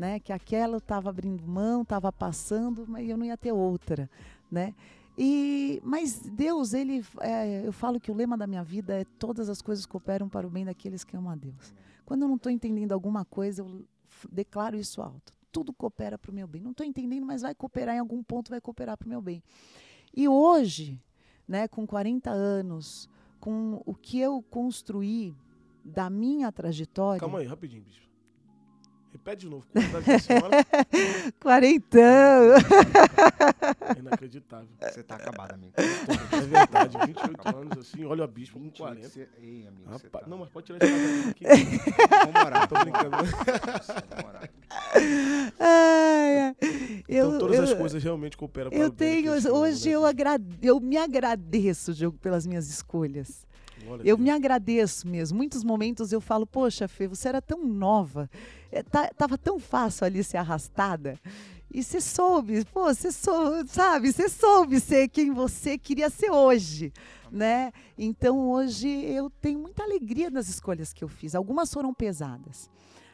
né? Que aquela eu estava abrindo mão, estava passando, mas eu não ia ter outra, né? E, mas Deus, ele, é, eu falo que o lema da minha vida é todas as coisas cooperam para o bem daqueles que amam a Deus. Quando eu não estou entendendo alguma coisa, eu declaro isso alto. tudo coopera para o meu bem. Não estou entendendo, mas vai cooperar em algum ponto, vai cooperar para o meu bem. E hoje, né, com 40 anos, com o que eu construí da minha trajetória. Calma aí, rapidinho, bicho. Repete de novo. [LAUGHS] Quarentão. É [LAUGHS] inacreditável. Você tá acabado, amigo. É verdade, 28 anos assim, olha a bispo com 28, 40. você- Ei, amigo, Rapaz, tá... não, mas pode tirar esse aqui. [LAUGHS] Vamos orar. Tô brincando. Vamos orar. Ai, ai. eu, Então todas as eu- coisas realmente cooperam para Eu o bem tenho, hoje né, eu, agrade, eu me agradeço, Diogo, pelas minhas escolhas. Glória a Eu Deus. me agradeço mesmo. Muitos momentos eu falo, poxa, Fê, você era tão nova, é, tá- tava tão fácil ali ser arrastada. E você soube, pô, você soube, sabe? Você soube ser quem você queria ser hoje, né? Então hoje eu tenho muita alegria nas escolhas que eu fiz. Algumas foram pesadas.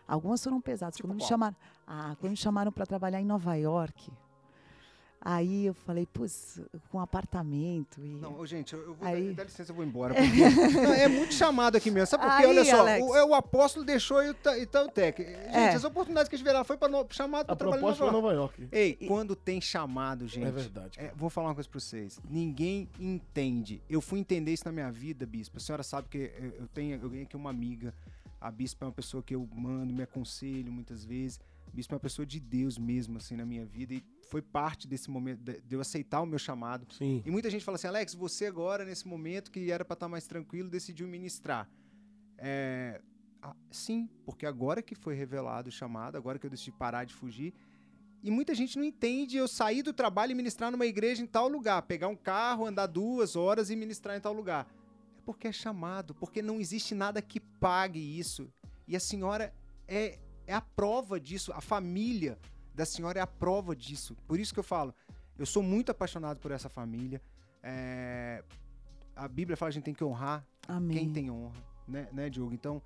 Algumas foram pesadas. Tipo quando me chamaram, ah, quando me chamaram para trabalhar em Nova York, aí eu falei, putz, com apartamento e Não, gente, eu, eu vou. Aí. Dá licença, eu vou embora. [LAUGHS] porque- Não, é muito chamado aqui mesmo. Sabe por quê? Olha só, Alex. o, é o apóstolo deixou e o Ta- e Tautec. Gente, É. as oportunidades que a gente verá foi para chamado para trabalhar em proposta foi Nova Nova York. Ei, quando tem chamado, gente. É verdade. É, vou falar uma coisa pra vocês. Ninguém entende. Eu fui entender isso na minha vida, Bispo. A senhora sabe que eu tenho, eu ganhei aqui uma amiga. A Bispo é uma pessoa que eu mando, me aconselho muitas vezes. Bispo é uma pessoa de Deus mesmo, assim, na minha vida. E foi parte desse momento de eu aceitar o meu chamado. Sim. E muita gente fala assim, Alex, você agora, nesse momento que era pra estar mais tranquilo, decidiu ministrar. É, ah, sim, porque agora que foi revelado o chamado, agora que eu decidi parar de fugir. E muita gente não entende eu sair do trabalho e ministrar numa igreja em tal lugar, pegar um carro, andar duas horas e ministrar em tal lugar. É porque é chamado, porque não existe nada que pague isso. E a senhora é, é a prova disso, a família da senhora é a prova disso. Por isso que eu falo, eu sou muito apaixonado por essa família. É, a Bíblia fala que a gente tem que honrar amém. quem tem honra, né, né, Diogo? Então,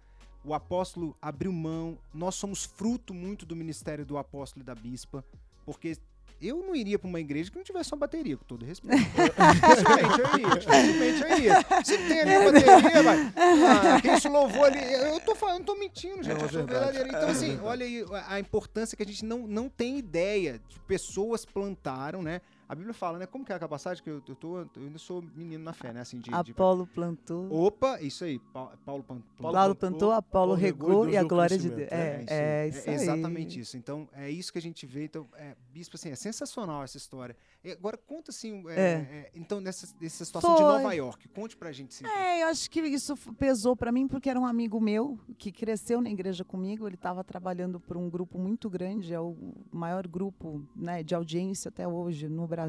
o apóstolo abriu mão, nós somos fruto muito do ministério do apóstolo e da bispa, porque eu não iria para uma igreja que não tivesse uma bateria, com todo respeito. Dificilmente eu iria, dificilmente eu iria. Se tem ali uma bateria, vai. Ah, quem se louvou ali. Eu tô falando, não tô mentindo, gente. É eu sou verdade. verdadeiro. Então, É assim, olha aí a- a importância que a gente não, não tem ideia de pessoas plantaram, né? A Bíblia fala, né? Como que é aquela passagem que eu, eu tô. Eu ainda sou menino na fé, né? Assim, de, de Apolo plantou. Opa, isso aí. Pa- Paulo, Pan- Paulo Paulo plantou, plantou, Apolo regou regou e e a glória de. Deus. É, é isso aí. É exatamente isso. Então, é isso que a gente vê. Então, é, Bispo, assim, é sensacional essa história. E agora, conta assim, é, É. é, então, nessa, nessa situação de Foi. Nova York. Conte pra gente. Assim, É, eu acho que isso pesou para mim porque era um amigo meu que cresceu na igreja comigo. Ele estava trabalhando para um grupo muito grande, é o maior grupo né, de audiência até hoje no Brasil.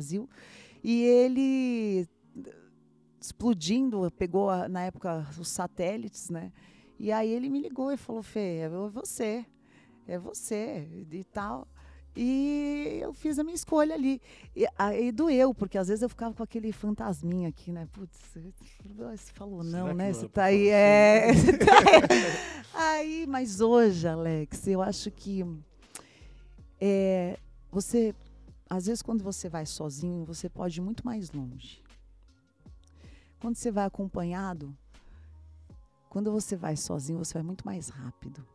E ele explodindo, pegou a- na época os satélites, né? E aí ele me ligou e falou: Fê, é você, é você e tal. E eu fiz a minha escolha ali. E aí doeu, porque às vezes eu ficava com aquele fantasminha aqui, né? Putz, você falou Será não, que né? Você tá aí, é. [LAUGHS] você tá aí. aí, mas hoje, Alex, eu acho que é, você, às vezes, quando você vai sozinho, você pode ir muito mais longe. Quando você vai acompanhado, quando você vai sozinho, você vai muito mais rápido.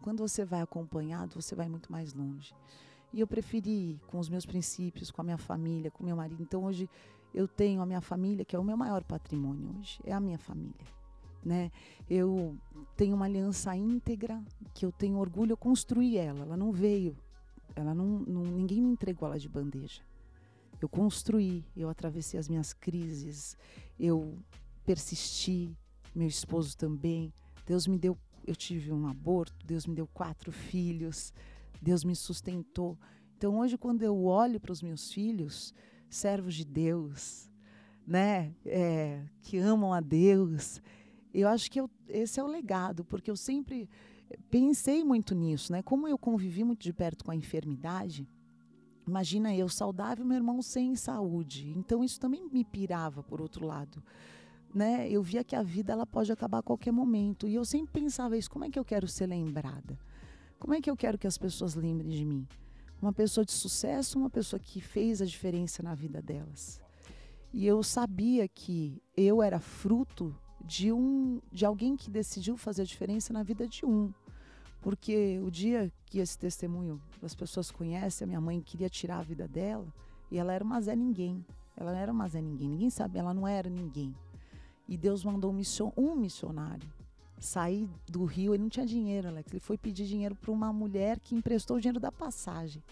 Quando você vai acompanhado, você vai muito mais longe. E eu preferi ir com os meus princípios, com a minha família, com meu marido. Então hoje eu tenho a minha família, que é o meu maior patrimônio hoje, é a minha família. Né? Eu tenho uma aliança íntegra que eu tenho orgulho, eu construí ela, ela não veio, ela não, não ninguém me entregou ela de bandeja. Eu construí, eu atravessei as minhas crises, eu persisti, meu esposo também. Deus me deu, eu tive um aborto, Deus me deu quatro filhos, Deus me sustentou. Então hoje quando eu olho para os meus filhos, servos de Deus, né, é, que amam a Deus, eu acho que eu, esse é o legado, porque eu sempre pensei muito nisso, né? Como eu convivi muito de perto com a enfermidade, imagina eu saudável, meu irmão sem saúde. Então isso também me pirava por outro lado, né? Eu via que a vida ela pode acabar a qualquer momento e eu sempre pensava isso, como é que eu quero ser lembrada? Como é que eu quero que as pessoas lembrem de mim? Uma pessoa de sucesso, uma pessoa que fez a diferença na vida delas. E eu sabia que eu era fruto de um de alguém que decidiu fazer a diferença na vida de um. Porque o dia que esse testemunho as pessoas conhecem, a minha mãe queria tirar a vida dela e ela era uma Zé Ninguém. Ela não era uma Zé Ninguém, ninguém sabe, ela não era ninguém. E Deus mandou um, mission, um missionário sair do Rio. Ele não tinha dinheiro, Alex. Ele foi pedir dinheiro para uma mulher que emprestou o dinheiro da passagem.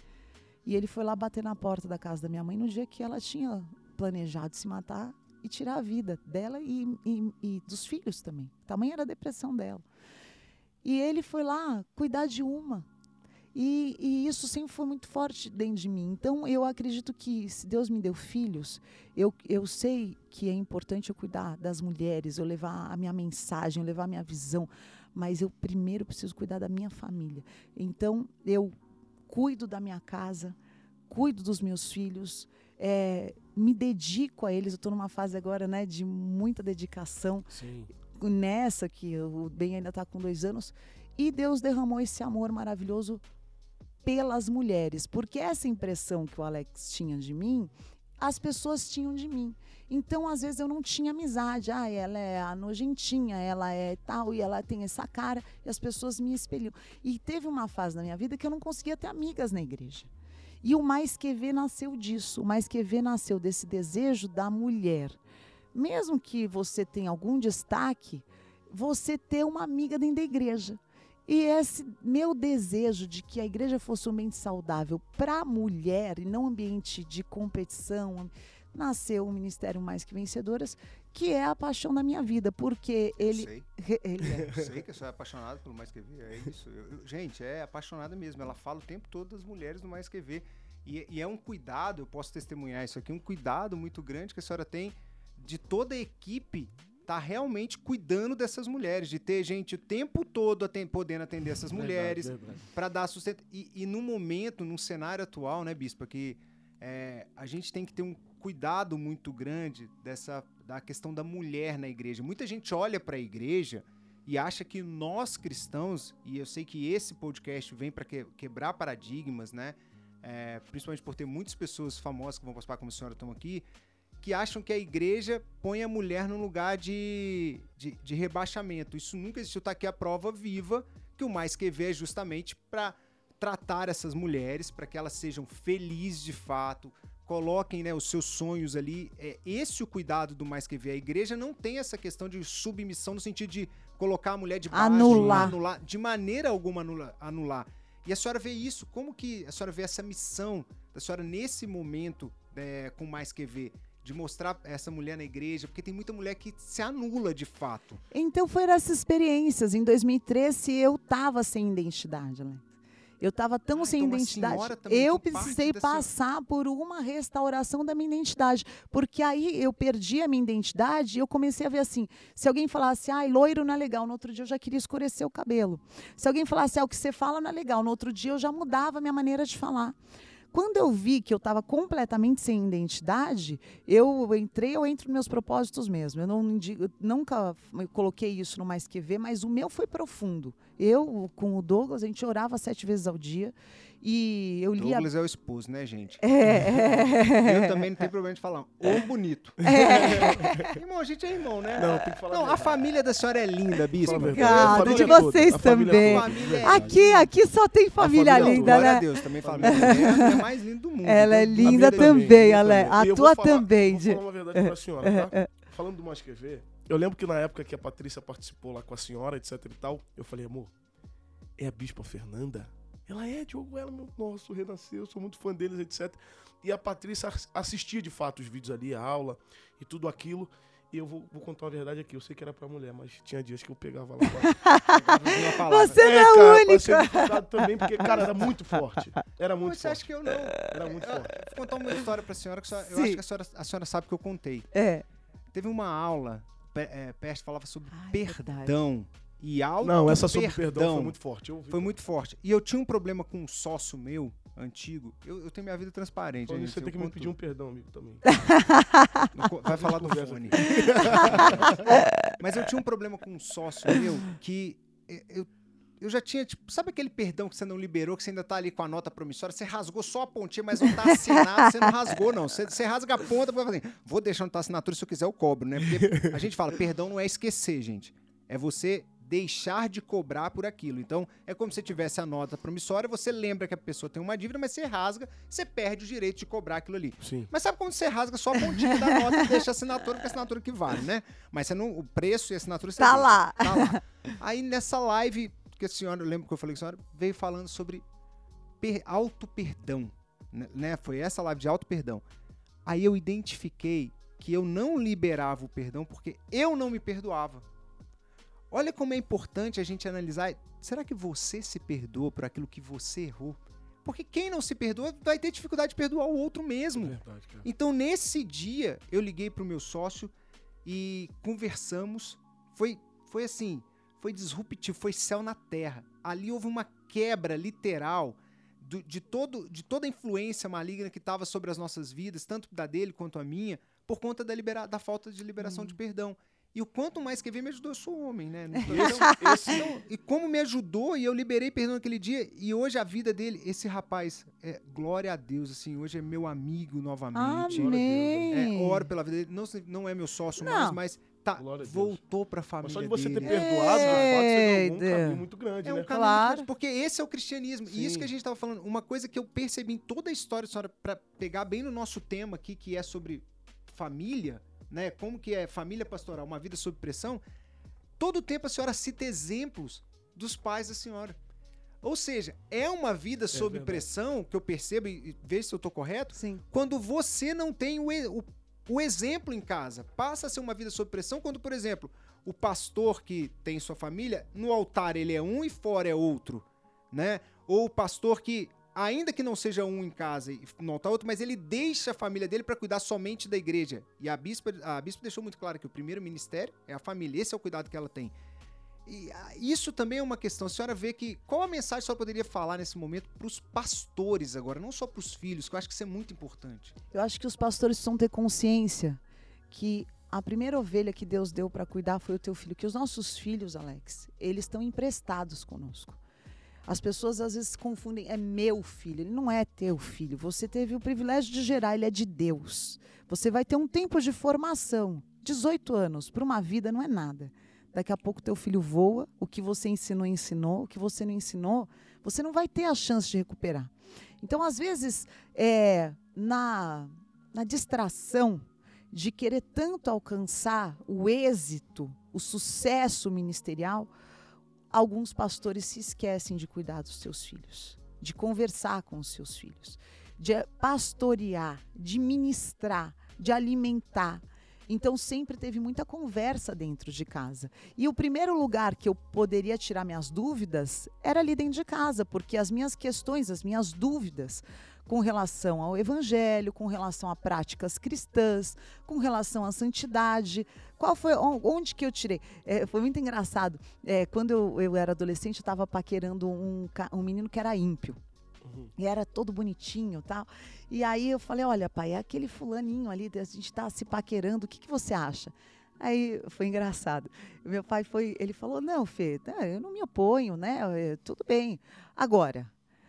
E ele foi lá bater na porta da casa da minha mãe no dia que ela tinha planejado se matar e tirar a vida dela e, e, e dos filhos também. Tamanha era a depressão dela. E ele foi lá cuidar de uma. E, e, isso sempre foi muito forte dentro de mim. Então, eu acredito que se Deus me deu filhos, eu, eu sei que é importante eu cuidar das mulheres, eu levar a minha mensagem, eu levar a minha visão, mas eu primeiro preciso cuidar da minha família. Então, eu cuido da minha casa, cuido dos meus filhos, é, me dedico a eles. Eu estou numa fase agora né, de muita dedicação. Sim. Nessa que o Ben ainda está com dois anos. E Deus derramou esse amor maravilhoso pelas mulheres, porque essa impressão que o Alex tinha de mim, as pessoas tinham de mim. Então, às vezes, eu não tinha amizade. Ah, ela é a nojentinha, ela é tal, e ela tem essa cara, e as pessoas me espelham. E teve uma fase na minha vida que eu não conseguia ter amigas na igreja. E o Mais Que Vê nasceu disso. O Mais Que Vê nasceu desse desejo da mulher. Mesmo que você tenha algum destaque, você ter uma amiga dentro da igreja. E esse meu desejo de que a igreja fosse um ambiente saudável para a mulher e não um ambiente de competição, nasceu o Ministério Mais Que Vencedoras, que é a paixão da minha vida, porque ele. Eu sei. ele é. Eu sei que eu sou apaixonado pelo Mais Que Ver, é isso. Eu, gente, é apaixonada mesmo. Ela fala o tempo todo das mulheres do Mais Que Ver. E, e, é um cuidado, eu posso testemunhar isso aqui, um cuidado muito grande que a senhora tem de toda a equipe tá realmente cuidando dessas mulheres, de ter gente o tempo todo atem podendo atender essas mulheres, para dar sustento. E, e no momento, num cenário atual, né, Bispa, que é, a gente tem que ter um cuidado muito grande dessa da questão da mulher na igreja. Muita gente olha para a igreja e acha que nós cristãos, e eu sei que esse podcast vem para que, quebrar paradigmas, né? É, principalmente por ter muitas pessoas famosas que vão participar, como a senhora estão aqui, que acham que a igreja põe a mulher num lugar de, de, de rebaixamento. Isso nunca existiu. Está aqui a prova viva que o Mais Que Vê é justamente para tratar essas mulheres, para que elas sejam felizes de fato, coloquem né, os seus sonhos ali. É esse o cuidado do Mais Que Vê. A igreja não tem essa questão de submissão no sentido de colocar a mulher de baixo, anular. anular de maneira alguma anular, anular. E a senhora vê isso, como que a senhora vê essa missão da senhora nesse momento é, com Mais Que Vê? De mostrar essa mulher na igreja, porque tem muita mulher que se anula de fato. Então foram essas experiências. Em 2013 eu tava sem identidade? Eu estava tão ah, sem então identidade. Eu precisei passar por uma restauração da minha identidade. Porque aí eu perdi a minha identidade e eu comecei a ver assim: se alguém falasse, ai, loiro não é legal, no outro dia eu já queria escurecer o cabelo. Se alguém falasse, ah, o que você fala não é legal, no outro dia eu já mudava a minha maneira de falar. Quando eu vi que eu estava completamente sem identidade, eu entrei, eu entro nos meus propósitos mesmo. Eu não eu nunca coloquei isso no Mais Que Ver, mas o meu foi profundo. Eu, com o Douglas, a gente orava sete vezes ao dia. E eu lia. Douglas é o esposo, né, gente? É. Eu também não tenho problema de falar. Ou bonito. [LAUGHS] É. irmão, a gente é irmão, né? Não, tem que falar. Não, a família da senhora é linda, bispo. Obrigado, de vocês também. É aqui, aqui só tem família, família linda, né? Glória a Deus, também família. É a mais linda do mundo. Ela é linda também, também Ale. A tua falar, também. Vou falar uma verdade pra senhora, tá? [LAUGHS] Falando do Mais Que Ver, eu lembro que na época que a Patrícia participou lá com a senhora, etc e tal, eu falei, amor, é a Bispa Fernanda? Ela é, Diogo, ela, meu, nosso, renasceu, sou muito fã deles, etc. E a Patrícia assistia de fato os vídeos ali, a aula e tudo aquilo. E eu vou, vou, contar uma verdade aqui. Eu sei que era pra mulher, mas tinha dias que eu pegava lá. Pra... [LAUGHS] Você não é, é cara, única. Pra também, porque, cara, era muito forte. Era muito Você forte. acha que eu não? Era muito eu, forte. Eu vou contar uma história pra senhora que eu acho que a senhora, a senhora sabe que eu contei. É. Teve uma aula, é, Peste falava sobre Ai, perdão. Verdade e auto Não, essa sobre perdão foi muito forte. foi muito forte. E eu tinha um problema com um sócio meu, antigo. Eu, eu tenho minha vida transparente. Você tem que me pedir um perdão, amigo, também. [LAUGHS] vai falar do fone. [LAUGHS] Mas eu tinha um problema com um sócio meu que eu, eu já tinha, tipo, sabe aquele perdão que você não liberou, que você ainda tá ali com a nota promissória, você rasgou só a pontinha, mas não tá assinado, você não rasgou, não. Você, você rasga a ponta pra fazer, assim, vou deixar não tá assinatura, se eu quiser eu cobro, né? Porque a gente fala, perdão não é esquecer, gente. É você deixar de cobrar por aquilo. Então, é como se você tivesse a nota promissória, você lembra que a pessoa tem uma dívida, mas você rasga, você perde o direito de cobrar aquilo ali. Sim. Mas sabe quando você rasga só a pontinha da nota e deixa a assinatura, porque a assinatura que vale, né? Mas você não, o preço e a assinatura você Tá lá. Tá lá. Aí nessa live, que a senhora, eu lembro que eu falei com a senhora, veio falando sobre per, auto-perdão, né- né? Foi essa live de auto-perdão. Aí eu identifiquei que eu não liberava o perdão porque eu não me perdoava. Olha como é importante a gente analisar. Será que você se perdoa por aquilo que você errou? Porque quem não se perdoa vai ter dificuldade de perdoar o outro mesmo. Verdade, cara. Então, nesse dia, eu liguei pro meu sócio e conversamos. Foi, foi assim, foi disruptivo, foi céu na terra. Ali houve uma quebra literal do- de, todo, de toda a influência maligna que estava sobre as nossas vidas, tanto da dele quanto a minha, por conta da, libera da falta de liberação de perdão. E o quanto mais quer ver me ajudou, eu sou homem, né? [LAUGHS] Então, Esse, então, e como me ajudou e eu liberei perdão naquele dia e hoje a vida dele, esse rapaz, é, glória a Deus, assim, hoje é meu amigo novamente. Amém. É, oro pela vida dele, não, não é meu sócio mais, Não. mas tá, voltou pra família mas só de você ter dele. perdoado, de fato, você ganhou um caminho muito grande, É um né? caminho Claro. grande, porque esse é o cristianismo. E isso Sim. que a gente estava falando, uma coisa que eu percebi em toda a história, senhora, para pegar bem no nosso tema aqui, que é sobre família, né? Como que é família pastoral, uma vida sob pressão. Todo o tempo a senhora cita exemplos dos pais da senhora. Ou seja, é uma vida sob verdade. pressão, que eu percebo, e veja se eu estou correto, Sim. quando você não tem o, o, o exemplo em casa. Passa a ser uma vida sob pressão quando, por exemplo, o pastor que tem sua família, no altar ele é um e fora é outro, né? Ou o pastor que, ainda que não seja um em casa e no altar outro, mas ele deixa a família dele para cuidar somente da igreja. E a bispa, a bispa deixou muito claro que o primeiro ministério é a família, esse é o cuidado que ela tem. E ah, isso também é uma questão. A senhora vê que. Qual a mensagem senhora poderia falar nesse momento para os pastores agora, não só para os filhos, que eu acho que isso é muito importante. Eu acho que os pastores precisam ter consciência que a primeira ovelha que Deus deu para cuidar foi o teu filho. Que os nossos filhos, Alex, eles estão emprestados conosco. As pessoas às vezes confundem, é meu filho, ele não é teu filho. Você teve o privilégio de gerar, ele é de Deus. Você vai ter um tempo de formação. 18 anos para uma vida não é nada. Daqui a pouco teu filho voa, o que você ensinou, ensinou, o que você não ensinou, você não vai ter a chance de recuperar. Então, às vezes, é, na, na distração de querer tanto alcançar o êxito, o sucesso ministerial, alguns pastores se esquecem de cuidar dos seus filhos, de conversar com os seus filhos, de pastorear, de ministrar, de alimentar. Então sempre teve muita conversa dentro de casa. E o primeiro lugar que eu poderia tirar minhas dúvidas era ali dentro de casa, porque as minhas questões, as minhas dúvidas com relação ao evangelho, com relação a práticas cristãs, com relação à santidade, qual foi on- onde que eu tirei? É, foi muito engraçado. É, quando eu, eu era adolescente, eu estava paquerando um, um menino que era ímpio. Uhum. E era todo bonitinho e tal. E aí eu falei, olha, pai, é aquele fulaninho ali, a gente está se paquerando, o que, que você acha? Aí foi engraçado. Meu pai foi, ele falou, não, Fê, tá, eu não me oponho, né? Tudo bem. Agora,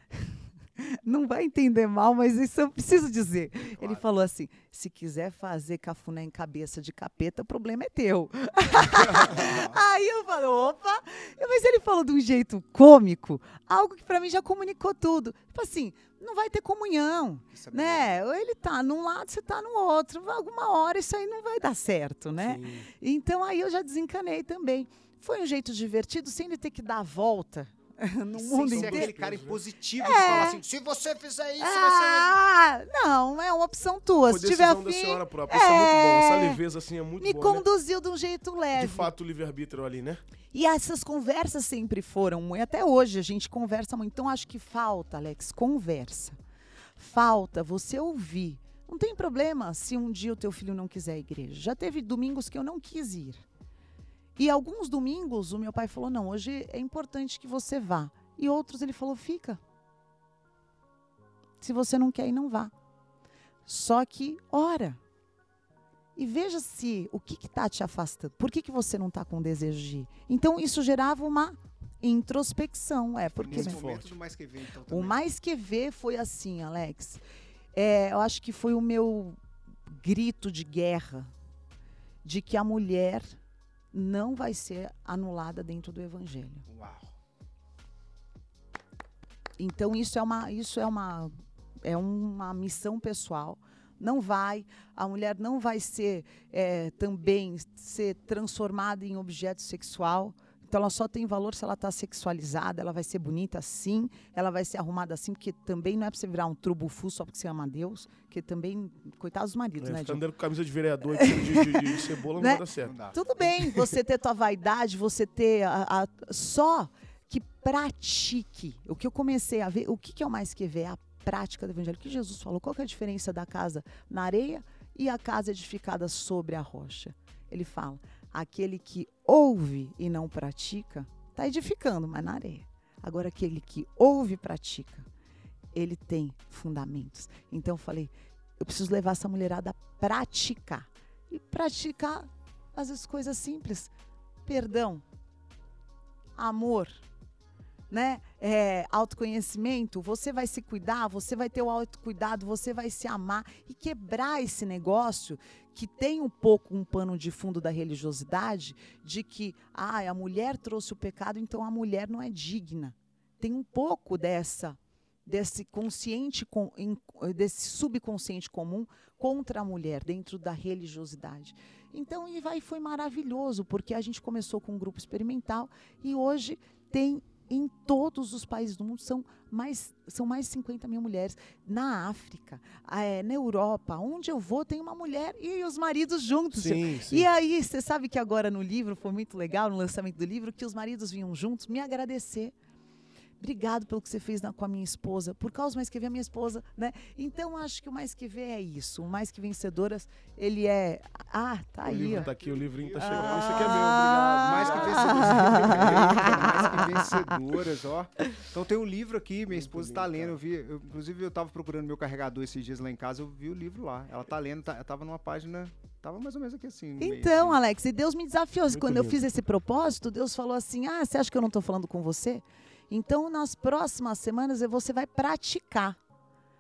[LAUGHS] [LAUGHS] não vai entender mal, mas isso eu preciso dizer. Ele falou assim: se quiser fazer cafuné em cabeça de capeta, o problema é teu. [LAUGHS] Aí eu falei, opa! Mas ele falou de um jeito cômico, algo que pra mim já comunicou tudo. Tipo assim, não vai ter comunhão, Isso é né? Ou ele tá num lado, você tá no outro. Alguma hora isso aí não vai dar certo, né? Sim. Então aí eu já desencanei também. Foi um jeito divertido, sem ele ter que dar a volta [LAUGHS] no Sem mundo ser inteiro. aquele cara né? impositivo de falar assim, se você fizer isso, vai ser... Ah, não, é uma opção tua. Se tiver decisão da afim, senhora própria. Isso é muito bom. Essa É. leveza, assim, é muito me boa, né? conduziu de um jeito leve. De fato, o livre-arbítrio ali, né? E essas conversas sempre foram, e até hoje a gente conversa muito. Então acho que falta, Alex, conversa. Falta você ouvir. Não tem problema se um dia o teu filho não quiser ir à igreja. Já teve domingos que eu não quis ir. E alguns domingos o meu pai falou: não, hoje é importante que você vá. E outros ele falou: fica. Se você não quer ir, não vá. Só que ora. E veja se o que está te afastando. Por que, que você não está com desejo de ir? Então, isso gerava uma introspecção. É, porque Nesse momento do mais que ver, então, o mais que ver foi assim, Alex. É, eu acho que foi o meu grito de guerra de que a mulher não vai ser anulada dentro do evangelho. Uau. Então isso é uma isso é uma é uma missão pessoal. Não vai, a mulher não vai ser é, também ser transformada em objeto sexual. Então ela só tem valor se ela está sexualizada, ela vai ser bonita assim, ela vai ser arrumada assim, porque também não é para você virar um trubufu só porque você ama Deus, que também, coitados dos maridos, É, né, ficar andando com camisa de vereador e de, de- de- de cebola não Né? vai dar certo. Não dá. Tudo bem, você ter tua vaidade, você ter a, a- só que pratique. O que eu comecei a ver, o que, que é o mais que ver? É a prática do evangelho. O que Jesus falou? Qual que é a diferença da casa na areia e a casa edificada sobre a rocha? Ele fala: aquele que ouve e não pratica, está edificando, mas na areia. Agora, aquele que ouve e pratica, ele tem fundamentos. Então, eu falei: eu preciso levar essa mulherada a praticar. E praticar às vezes coisas simples. Perdão, amor, né? É, autoconhecimento. Você vai se cuidar, você vai ter o autocuidado, você vai se amar e quebrar esse negócio que tem um pouco um pano de fundo da religiosidade de que ah, a mulher trouxe o pecado, então a mulher não é digna. Tem um pouco dessa desse consciente desse subconsciente comum contra a mulher dentro da religiosidade. Então, e vai foi maravilhoso, porque a gente começou com um grupo experimental e hoje tem em todos os países do mundo são mais são mais de 50 mil mulheres na África, eh, na Europa, onde eu vou tem uma mulher e os maridos juntos. Sim, sim. E aí, você sabe que agora no livro, foi muito legal, no lançamento do livro, que os maridos vinham juntos me agradecer. Obrigado pelo que você fez na- com a minha esposa, por causa do Mais Que Vê, a minha esposa, né? Então, acho que o Mais Que Vê é isso. O Mais Que Vencedoras, ele é... Ah, tá o aí, livro ó. tá aqui, o livrinho tá Ah. chegando. Isso aqui é meu, obrigado. Mais que vencedoras, [LAUGHS] mais que vencedoras, ó. Então tem um livro aqui, minha esposa está lendo, eu vi, eu- inclusive eu tava procurando meu carregador esses dias lá em casa, eu vi o livro lá. Ela tá lendo, tá, tava numa página, tava mais ou menos aqui assim. Então, assim. Alex, e Deus me desafiou. Muito Quando eu lindo. fiz esse propósito, Deus falou assim: Ah, você acha que eu não estou falando com você? Então, nas próximas semanas, você vai praticar.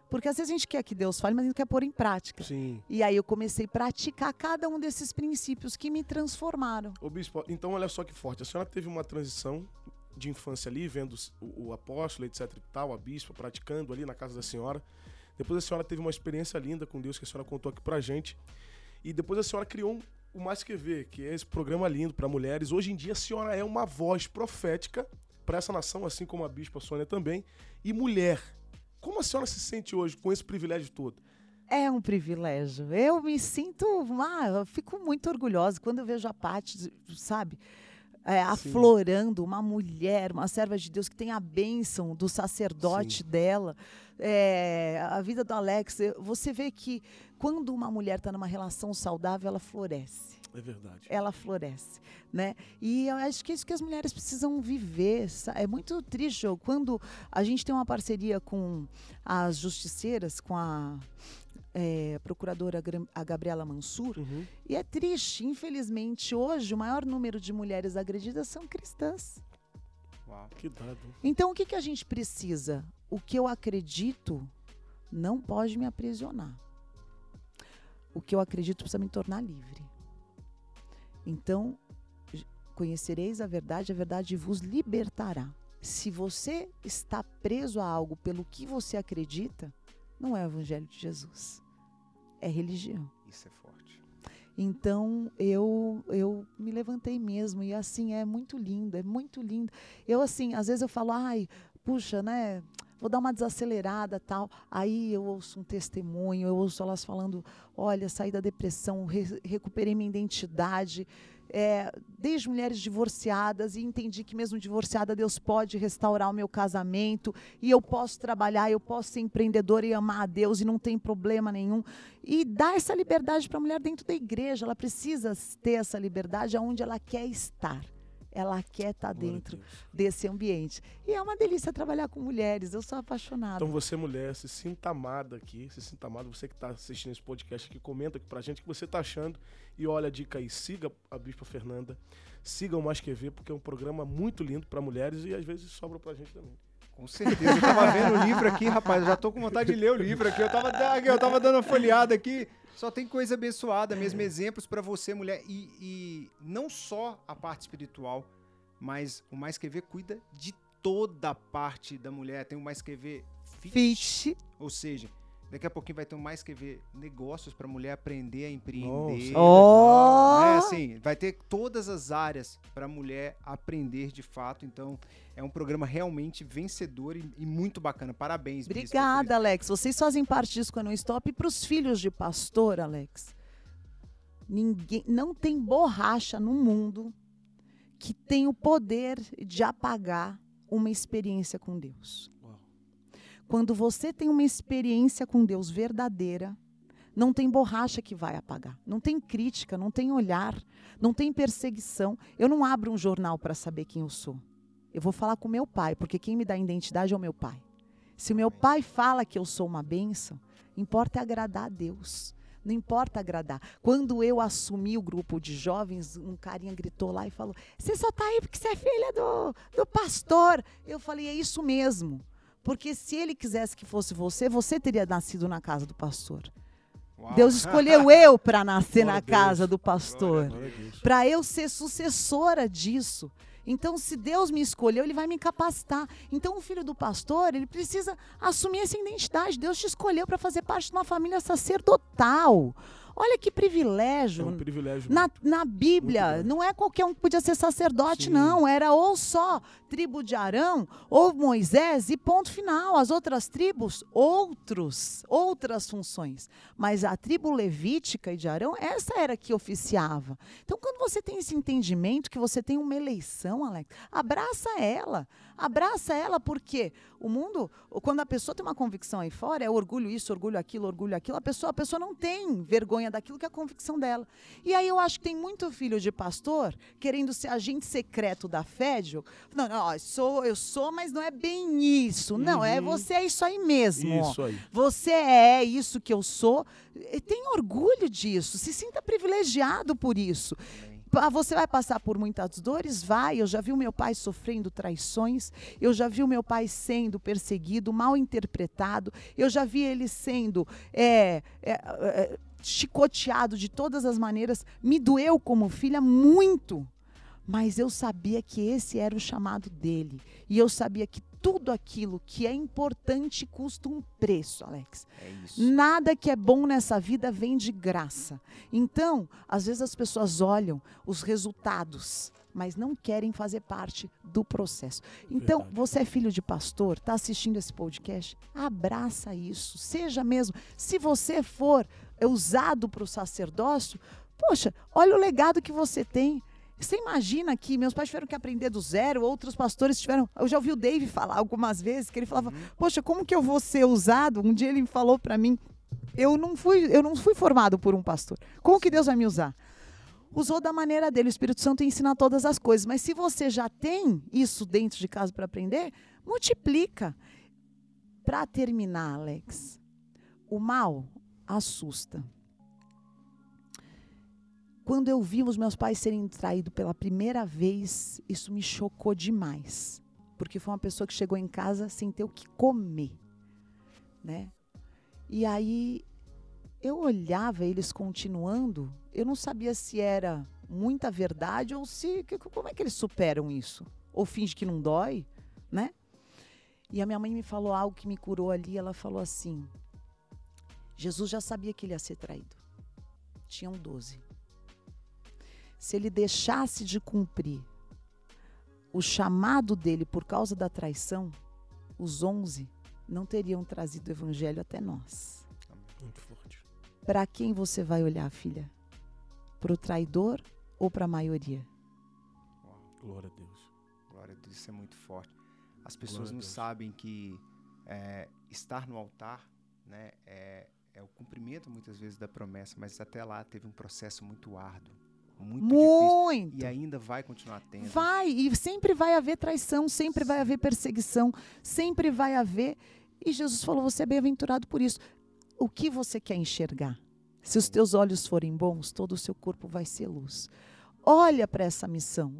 Porque às vezes a gente quer que Deus fale, mas a gente quer pôr em prática. Sim. E aí eu comecei a praticar cada um desses princípios que me transformaram. Ô, bispo, então olha só que forte. A senhora teve uma transição de infância ali, vendo o, o apóstolo, etc e tal, a bispa praticando ali na casa da senhora. Depois a senhora teve uma experiência linda com Deus que a senhora contou aqui pra gente. E depois a senhora criou um- o Mais Que Ver, que é esse programa lindo para mulheres. Hoje em dia a senhora é uma voz profética para essa nação, assim como a bispa Sônia também. E mulher. Como a senhora se sente hoje com esse privilégio todo? É um privilégio. Eu me sinto, ah, eu fico muito orgulhosa quando eu vejo a Paty, sabe? é, aflorando uma mulher, uma serva de Deus que tem a bênção do sacerdote dela. É, a vida do Alex, você vê que quando uma mulher está numa relação saudável, ela floresce. É verdade. Ela floresce, né? E eu acho que é isso que as mulheres precisam viver. É muito triste, quando a gente tem uma parceria com as justiceiras, com a eh, procuradora a Gabriela Mansur, Uhum. e é triste, infelizmente, hoje o maior número de mulheres agredidas são cristãs. Uau. Que dado. Então, o que, que a gente precisa? O que eu acredito não pode me aprisionar. O que eu acredito precisa me tornar livre. Então, conhecereis a verdade, a verdade vos libertará. Se você está preso a algo pelo que você acredita, não é o evangelho de Jesus. É religião. Isso é forte. Então eu eu me levantei mesmo e assim é muito lindo, é muito lindo. Eu assim, às vezes eu falo, ai, puxa, né? Vou dar uma desacelerada tal. Aí eu ouço um testemunho, eu ouço elas falando, olha, saí da depressão, re- recuperei minha identidade. É, desde mulheres divorciadas e entendi que mesmo divorciada Deus pode restaurar o meu casamento e eu posso trabalhar, eu posso ser empreendedora e amar a Deus e não tem problema nenhum e dar essa liberdade para a mulher dentro da igreja. Ela precisa ter essa liberdade aonde ela quer estar. Ela quer estar a dentro desse ambiente. E é uma delícia trabalhar com mulheres. Eu sou apaixonada. Então você, mulher, se sinta amada aqui, se sinta amada, você que está assistindo esse podcast aqui, comenta aqui pra gente o que você tá achando. E olha a dica aí, siga a Bispa Fernanda, siga o Mais Que Ver, porque é um programa muito lindo para mulheres e às vezes sobra pra gente também. Com certeza. Eu tava vendo o livro aqui, rapaz. Eu já tô com vontade de ler o livro aqui. Eu tava, eu tava dando uma folheada aqui. Só tem coisa abençoada, mesmo exemplos para você, mulher. E, e, não só a parte espiritual, mas o Mais Que Ver cuida de toda a parte da mulher. Tem o Mais Que Ver Fit. Fit. Ou seja, Daqui a pouquinho vai ter mais que ver negócios para mulher aprender a empreender. Oh. É assim, vai ter todas as áreas para mulher aprender de fato. Então, é um programa realmente vencedor e, e muito bacana. Parabéns, Obrigada, Alex. Vocês fazem parte disso quando eu stop. E para os filhos de pastor, Alex, ninguém não tem borracha no mundo que tem o poder de apagar uma experiência com Deus. Quando você tem uma experiência com Deus verdadeira, não tem borracha que vai apagar. Não tem crítica, não tem olhar, não tem perseguição. Eu não abro um jornal para saber quem eu sou. Eu vou falar com meu pai, porque quem me dá identidade é o meu pai. Se o meu pai fala que eu sou uma bênção, importa agradar a Deus. Não importa agradar. Quando eu assumi o grupo de jovens, um carinha gritou lá e falou: Você só está aí porque você é filha do, do pastor. Eu falei: É isso mesmo. Porque se ele quisesse que fosse você, você teria nascido na casa do pastor. Uau. Deus escolheu [LAUGHS] eu para nascer Glória na casa do pastor. Para eu ser sucessora disso. Então, se Deus me escolheu, Ele vai me capacitar. Então, o filho do pastor, ele precisa assumir essa identidade. Deus te escolheu para fazer parte de uma família sacerdotal. Olha que privilégio. É um privilégio. Na, na Bíblia, não é qualquer um que podia ser sacerdote, Sim. não. Era ou só tribo de Arão, ou Moisés, e ponto final. As outras tribos, outros, outras funções. Mas a tribo levítica e de Arão, essa era que oficiava. Então, quando você tem esse entendimento que você tem uma eleição, Alex, abraça ela. Abraça ela porque o mundo, quando a pessoa tem uma convicção aí fora, é orgulho isso, orgulho aquilo, orgulho aquilo, a pessoa, a pessoa não tem vergonha daquilo que é a convicção dela. E aí eu acho que tem muito filho de pastor querendo ser agente secreto da fé, não, não, sou, eu sou, mas não é bem isso. Não, é uhum. você é isso aí mesmo. Isso aí. Você é isso que eu sou. Tem orgulho disso, se sinta privilegiado por isso. Ah, você vai passar por muitas dores? Vai. Eu já vi o meu pai sofrendo traições. Eu já vi o meu pai sendo perseguido, mal interpretado. Eu já vi ele sendo é, é, é, chicoteado de todas as maneiras. Me doeu como filha muito. Mas eu sabia que esse era o chamado dele. E eu sabia que tudo aquilo que é importante custa um preço, Alex. É Nada que é bom nessa vida vem de graça. Então, às vezes as pessoas olham os resultados, mas não querem fazer parte do processo. Então, Verdade. você é filho de pastor, está assistindo esse podcast, abraça isso. Seja mesmo. Se você for usado para o sacerdócio, poxa, olha o legado que você tem. Você imagina que meus pais tiveram que aprender do zero, outros pastores tiveram. Eu já ouvi o Dave falar algumas vezes que ele falava: uhum. Poxa, como que eu vou ser usado? Um dia ele falou para mim: eu não, fui, eu não fui formado por um pastor. Como que Deus vai me usar? Usou da maneira dele. O Espírito Santo ensina todas as coisas. Mas se você já tem isso dentro de casa para aprender, multiplica. Para terminar, Alex, o mal assusta. Quando eu vi os meus pais serem traídos pela primeira vez, isso me chocou demais. Porque foi uma pessoa que chegou em casa sem ter o que comer, né? E aí eu olhava eles continuando, eu não sabia se era muita verdade ou se como é que eles superam isso? Ou finge que não dói, né? E a minha mãe me falou algo que me curou ali, ela falou assim: Jesus já sabia que ele ia ser traído. Tinham 12 se ele deixasse de cumprir o chamado dele por causa da traição, os onze não teriam trazido o evangelho até nós. Muito forte. Para quem você vai olhar, filha? Para o traidor ou para a maioria? Glória a Deus. Glória a Deus, isso é muito forte. As pessoas não sabem que é, estar no altar né, é, é o cumprimento muitas vezes da promessa, mas até lá teve um processo muito árduo muito, muito. Difícil, e ainda vai continuar tendo. Vai, e sempre vai haver traição, sempre Sim. vai haver perseguição, sempre vai haver. E Jesus falou: você é bem-aventurado por isso. O que você quer enxergar? Se os teus olhos forem bons, todo o seu corpo vai ser luz. Olha para essa missão.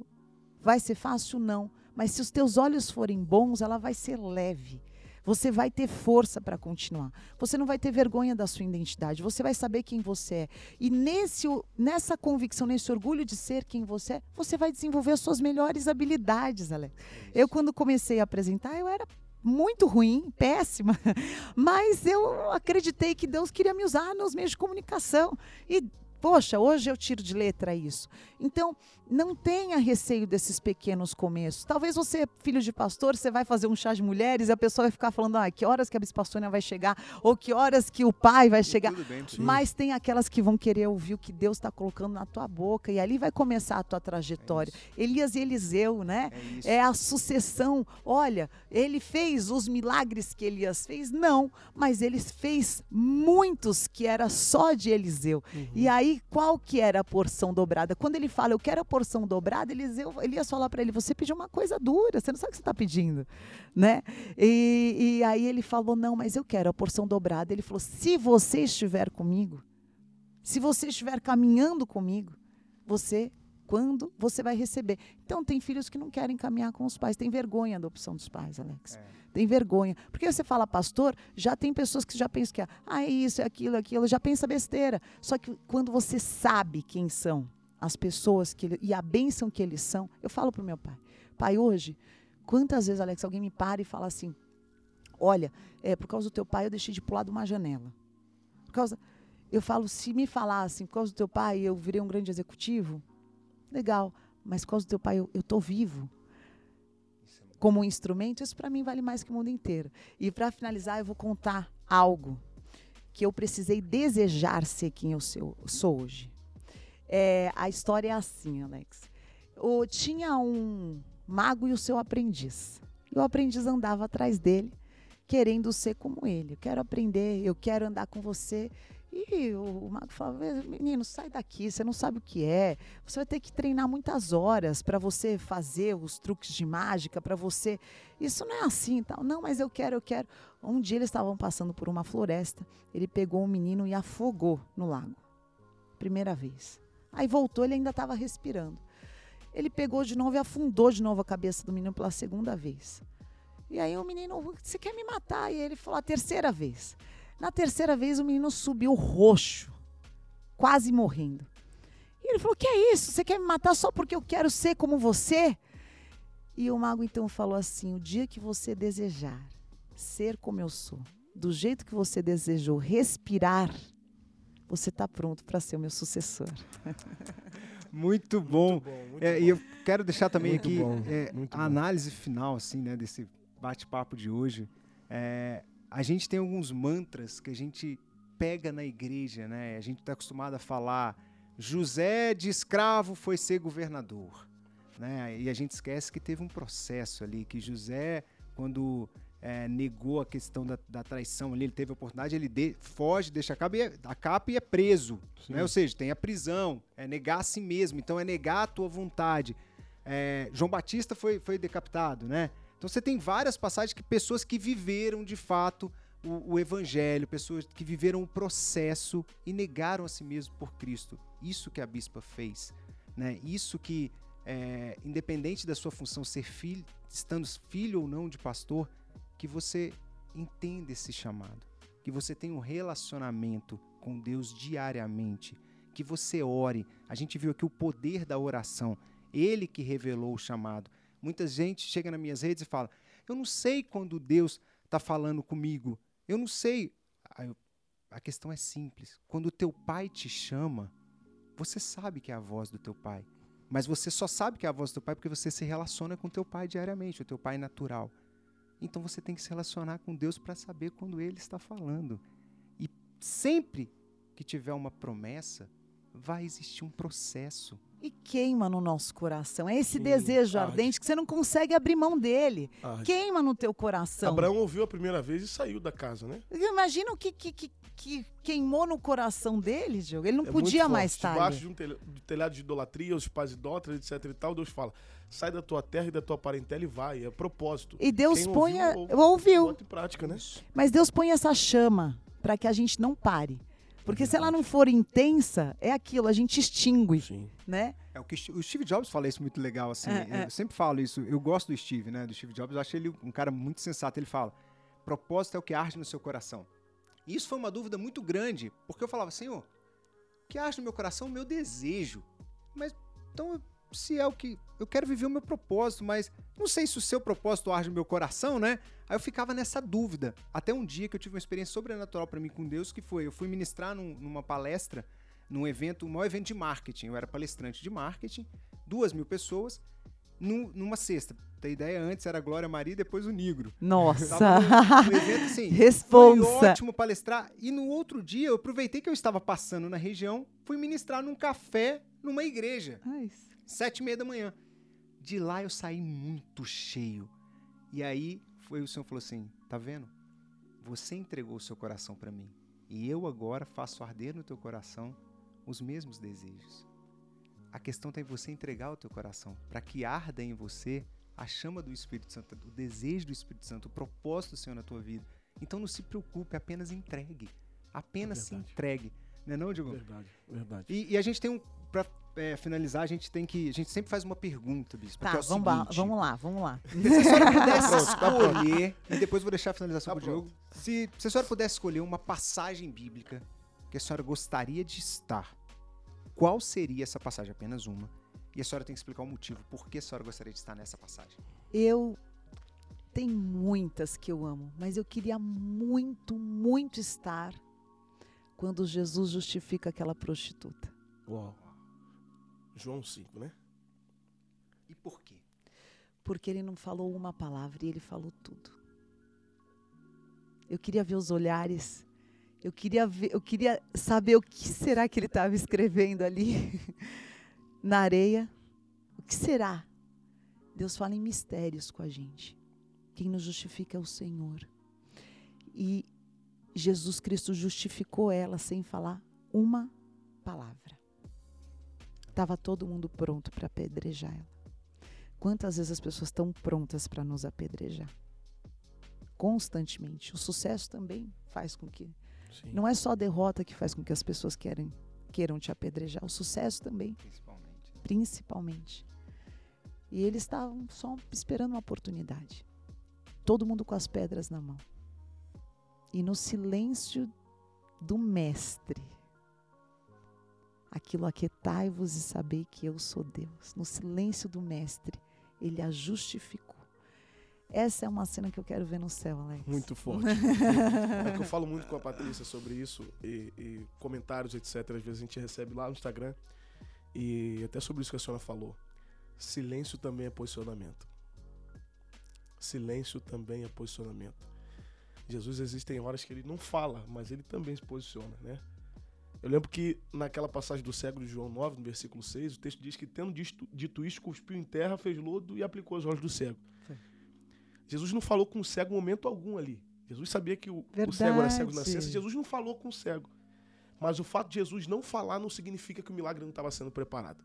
Vai ser fácil? Não. Mas se os teus olhos forem bons, ela vai ser leve. Você vai ter força para continuar. Você não vai ter vergonha da sua identidade. Você vai saber quem você é. E nesse, nessa convicção, nesse orgulho de ser quem você é, você vai desenvolver as suas melhores habilidades, Alex. Eu, quando comecei a apresentar, eu era muito ruim, péssima, [LAUGHS] mas eu acreditei que Deus queria me usar nos meios de comunicação. E Poxa, hoje eu tiro de letra isso. Então, não tenha receio desses pequenos começos. Talvez você, filho de pastor, você vai fazer um chá de mulheres e a pessoa vai ficar falando, ah, que horas que a bispastônia vai chegar, ou que horas que o pai vai chegar. Bem, Mas tem aquelas que vão querer ouvir o que Deus está colocando na tua boca, e ali vai começar a tua trajetória. É Elias e Eliseu, né? É, é a sucessão. Olha, ele fez os milagres que Elias fez? Não, mas ele fez muitos que era só de Eliseu. Uhum. E aí qual que era a porção dobrada? Quando ele fala, eu quero a porção dobrada, Eliseu, Elias fala para ele, você pediu uma coisa dura, você não sabe o que você está pedindo, né? E, e aí ele falou, não, mas eu quero a porção dobrada. Ele falou, se você estiver comigo, se você estiver caminhando comigo, você quando você vai receber. Então, tem filhos que não querem caminhar com os pais, tem vergonha da opção dos pais, Alex. É. Tem vergonha. Porque você fala pastor, já tem pessoas que já pensam que é, ah, é isso, é aquilo, é aquilo, já pensa besteira. Só que quando você sabe quem são as pessoas que ele, e a bênção que eles são, eu falo para o meu pai, pai, hoje, quantas vezes, Alex, alguém me para e fala assim, olha, é, por causa do teu pai eu deixei de pular de uma janela. Por causa, eu falo, se me falassem, por causa do teu pai eu virei um grande executivo, legal, mas por causa do teu pai eu estou vivo como um instrumento, isso para mim vale mais que o mundo inteiro. E para finalizar, eu vou contar algo que eu precisei desejar ser quem eu sou hoje. É, a história é assim, Alex. O, tinha um mago e o seu aprendiz. E o aprendiz andava atrás dele, querendo ser como ele. Eu quero aprender, eu quero andar com você. E o, mago falava: menino, sai daqui, você não sabe o que é. Você vai ter que treinar muitas horas para você fazer os truques de mágica, para você. Isso não é assim tal. Não, mas eu quero, eu quero. Um dia eles estavam passando por uma floresta. Ele pegou um menino e afogou no lago. Primeira vez. Aí voltou, ele ainda estava respirando. Ele pegou de novo e afundou de novo a cabeça do menino pela segunda vez. E aí o menino, você quer me matar? E ele falou a terceira vez. Na terceira vez, o menino subiu roxo, quase morrendo. E ele falou: Que é isso? Você quer me matar só porque eu quero ser como você? E o mago então falou assim: O dia que você desejar ser como eu sou, do jeito que você desejou, respirar, você está pronto para ser o meu sucessor. [LAUGHS] Muito bom. Muito bom, muito é, bom. E eu quero deixar também muito aqui bom, é, a análise final assim, né, desse bate-papo de hoje. É, a gente tem alguns mantras que a gente pega na igreja, né? A gente está acostumado a falar José de escravo foi ser governador, né? E a gente esquece que teve um processo ali, que José, quando é, negou a questão da, da, traição ali, ele teve a oportunidade, ele de, foge, deixa a capa, e é, a capa e é preso, né? Ou seja, tem a prisão, é negar a si mesmo, então é negar a tua vontade. É, João Batista foi, foi decapitado, né? Então você tem várias passagens que pessoas que viveram de fato o, o, evangelho, pessoas que viveram o processo e negaram a si mesmo por Cristo. Isso que a bispa fez, né? Isso que, é, independente da sua função ser filho, estando filho ou não de pastor, que você entenda esse chamado, que você tenha um relacionamento com Deus diariamente, que você ore. A gente viu aqui o poder da oração, Ele que revelou o chamado. Muita gente chega nas minhas redes e fala: Eu não sei quando Deus está falando comigo. Eu não sei. A questão é simples. Quando o teu pai te chama, você sabe que é a voz do teu pai. Mas você só sabe que é a voz do teu pai porque você se relaciona com o teu pai diariamente, o teu pai natural. Então você tem que se relacionar com Deus para saber quando ele está falando. E sempre que tiver uma promessa, vai existir um processo e queima no nosso coração. É esse Sim, desejo arde. ardente que você não consegue abrir mão dele. Queima no teu coração. Abraão ouviu a primeira vez e saiu da casa, né? Imagina o que, que, que, que queimou no coração dele, Diogo. Ele não é podia mais estar Debaixo de um telhado de idolatria, os pais idólatras, etc e tal, Deus fala, sai da tua terra e da tua parentela e vai. É propósito. E Deus Quem põe... Ouviu, ouviu. ouviu. Prática, né? Mas Deus põe essa chama para que a gente não pare Porque se ela não for intensa, é aquilo, a gente extingue, Sim. né? É o que o Steve Jobs fala isso muito legal, assim. É, é. Eu sempre falo isso. Eu gosto do Steve, né? Do Steve Jobs. Eu acho ele um cara muito sensato. Ele fala: propósito é o que arde no seu coração. E isso foi uma dúvida muito grande, porque eu falava, Senhor, o que arde no meu coração? é O meu desejo. Mas então, se é o que. Eu quero viver o meu propósito, mas não sei se o seu propósito arde no meu coração, né? Aí eu ficava nessa dúvida. Até um dia que eu tive uma experiência sobrenatural para mim com Deus, que foi: eu fui ministrar num- numa palestra, num evento, um maior evento de marketing. Eu era palestrante de marketing, duas mil pessoas, num- numa sexta. Ter ideia, antes era Glória Maria, depois o Negro. Nossa. No, no evento assim. [LAUGHS] Foi Responsa. ótimo palestrar. E no outro dia, eu aproveitei que eu estava passando na região, fui ministrar num café numa igreja, Ai, sete e meia da manhã. De lá eu saí muito cheio. E aí foi o Senhor falou assim: tá vendo? Você entregou o seu coração para mim. E eu agora faço arder no teu coração os mesmos desejos. A questão está em você entregar o teu coração, para que arda em você a chama do Espírito Santo, o desejo do Espírito Santo, o propósito do Senhor na tua vida. Então não se preocupe, apenas entregue. Apenas se Verdade. entregue. Não é não, Diogo? Verdade, verdade. E, e a gente tem um. Pra é, finalizar, a gente tem que. A gente sempre faz uma pergunta, Bispo. Tá, é o vamos, lá, seguinte, vamos lá, vamos lá. [LAUGHS] Se a senhora pudesse tá escolher, e depois vou deixar a finalização Tá pro Diogo. Se, se a senhora pudesse escolher uma passagem bíblica que a senhora gostaria de estar, qual seria essa passagem? Apenas uma. E a senhora tem que explicar o motivo. Por que a senhora gostaria de estar nessa passagem? Eu tem muitas que eu amo, mas eu queria muito, muito estar quando Jesus justifica aquela prostituta. Uau. João 5, né? E por quê? Porque ele não falou uma palavra e ele falou tudo. Eu queria ver os olhares. Eu queria ver, eu queria saber o que será que ele estava escrevendo ali [LAUGHS] na areia. O que será? Deus fala em mistérios com a gente. Quem nos justifica é o Senhor. E Jesus Cristo justificou ela sem falar uma palavra. Estava todo mundo pronto para apedrejar ela. Quantas vezes as pessoas estão prontas para nos apedrejar? Constantemente. O sucesso também faz com que. Sim. Não é só a derrota que faz com que as pessoas querem, queiram te apedrejar, o sucesso também, Principalmente. principalmente. E eles estavam só esperando uma oportunidade. Todo mundo com as pedras na mão. E no silêncio do Mestre, aquilo aquietai-vos e sabei que eu sou Deus. No silêncio do Mestre, ele a justificou. Essa é uma cena que eu quero ver no céu, Alex. Muito forte. [LAUGHS] é que eu falo muito com a Patrícia sobre isso e, e comentários, etc. Às vezes a gente recebe lá no Instagram e até sobre isso que a senhora falou. Silêncio também é posicionamento. Silêncio também é posicionamento. Jesus existem horas que ele não fala, mas ele também se posiciona, né? Eu lembro que naquela passagem do cego de João 9, no versículo 6, o texto diz que tendo dito, dito isto, cuspiu em terra, fez lodo e aplicou os olhos do cego. Foi. Jesus não falou com o cego em momento algum ali. Jesus sabia que o, o cego era cego de nascença. Jesus não falou com o cego. Mas o fato de Jesus não falar não significa que o milagre não estava sendo preparado.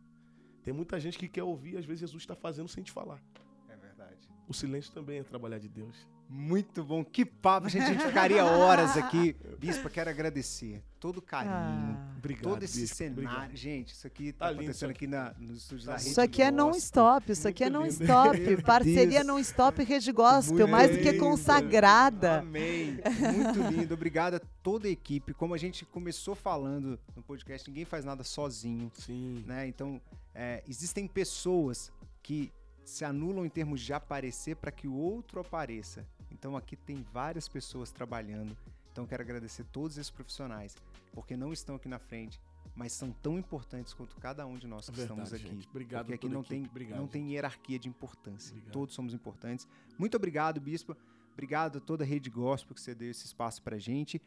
Tem muita gente que quer ouvir, às vezes Jesus está fazendo sem te falar. É verdade. O silêncio também é trabalhar de Deus. Muito bom. Que papo, gente. A gente ficaria horas aqui. Bispo, quero agradecer todo o carinho. Ah. Obrigado. todo esse bispo, cenário. obrigado. Gente, isso aqui tá, Tá lindo acontecendo isso aqui na, nos estúdios Tá da Rede Isso aqui é non-stop, isso aqui é Muito lindo. non-stop. [LAUGHS] Parceria non-stop Rede Gospel, Muito mais do que lindo. consagrada. Amém. Muito lindo. Obrigado a toda a equipe. Como a gente começou falando no podcast, ninguém faz nada sozinho. Sim. né? Então, é, existem pessoas que se anulam em termos de aparecer para que o outro apareça. Então, aqui tem várias pessoas trabalhando. Então, quero agradecer todos esses profissionais, porque não estão aqui na frente, mas são tão importantes quanto cada um de nós que Verdade, estamos aqui. gente. Obrigado porque aqui não equipe. tem, Obrigado, não tem hierarquia de importância. Obrigado. Todos somos importantes. Muito obrigado, Bispo. Obrigado a toda a Rede Gospel que você deu esse espaço pra gente.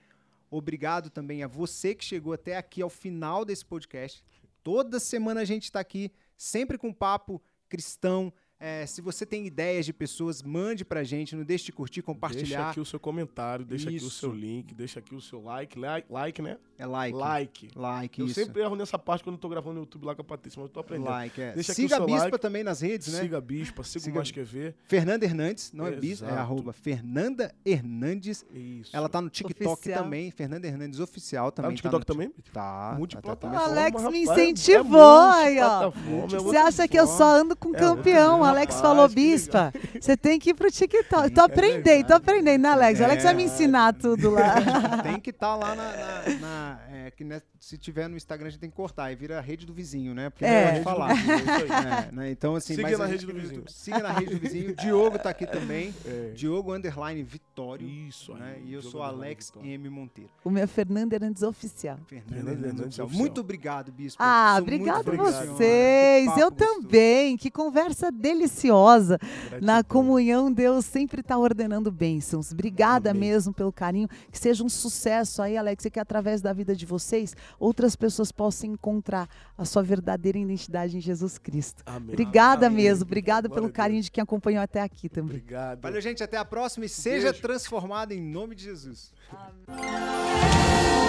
Obrigado também a você que chegou até aqui ao final desse podcast. Toda semana a gente está aqui, sempre com papo cristão, É, se você tem ideias de pessoas, mande pra gente, não deixe de curtir, compartilhar. Deixa aqui o seu comentário, deixa aqui o Isso. seu link, deixa aqui o seu like. Like, like né? É like. Like. Like, Eu isso. sempre erro nessa parte quando eu tô gravando no YouTube lá com a Patrícia, mas eu tô aprendendo. Like, é. Deixa aqui Siga o seu a Bispa like. também nas redes, né? Siga a Bispa, siga, Siga- o Mais Que Ver. Fernanda Hernandes, não é Bispa, é arroba Fernanda Hernandes. Isso. Ela tá no TikTok Oficial. também, Fernanda Hernandes Oficial tá também. no TikTok no também? Ti- Tá. Multiplataforma, tá, tá, O Alex me é incentivou, aí, ó. é Você acha que eu só ando com É campeão? Alex rapaz, falou, bispa, você tem que ir pro TikTok. Tô É aprendendo, tô aprendendo, né, Alex? O Alex vai me É. ensinar tudo lá. [LAUGHS] Tem que estar lá na. na- na- é, que né, se tiver no Instagram, a gente tem que cortar. Aí vira a rede do vizinho, né? Porque É. não pode falar. É isso aí. É, né, Então, assim, Siga mas na rede do vizinho. Siga na rede do vizinho. Diogo tá aqui também. É. Diogo Underline Vitório. Isso aí. né, E eu Diogo sou Alex. M. Monteiro. O meu Fernando Hernandes oficial. Fernanda Fernanda Hernandes Oficial. Muito obrigado, Bispo. Ah, obrigado senhora. vocês. Eu também. Que conversa deliciosa. Na Gratidão. comunhão, Deus sempre está ordenando bênçãos. Obrigada Amém. mesmo pelo carinho. Que seja um sucesso aí, Alex, e que através da vida de vocês, outras pessoas possam encontrar a sua verdadeira identidade em Jesus Cristo. Amém. Obrigada Amém. mesmo. Obrigada Glória pelo carinho de quem acompanhou até aqui também. Obrigado. Valeu, gente. Até a próxima e seja Beijo. transformado em nome de Jesus. Amém.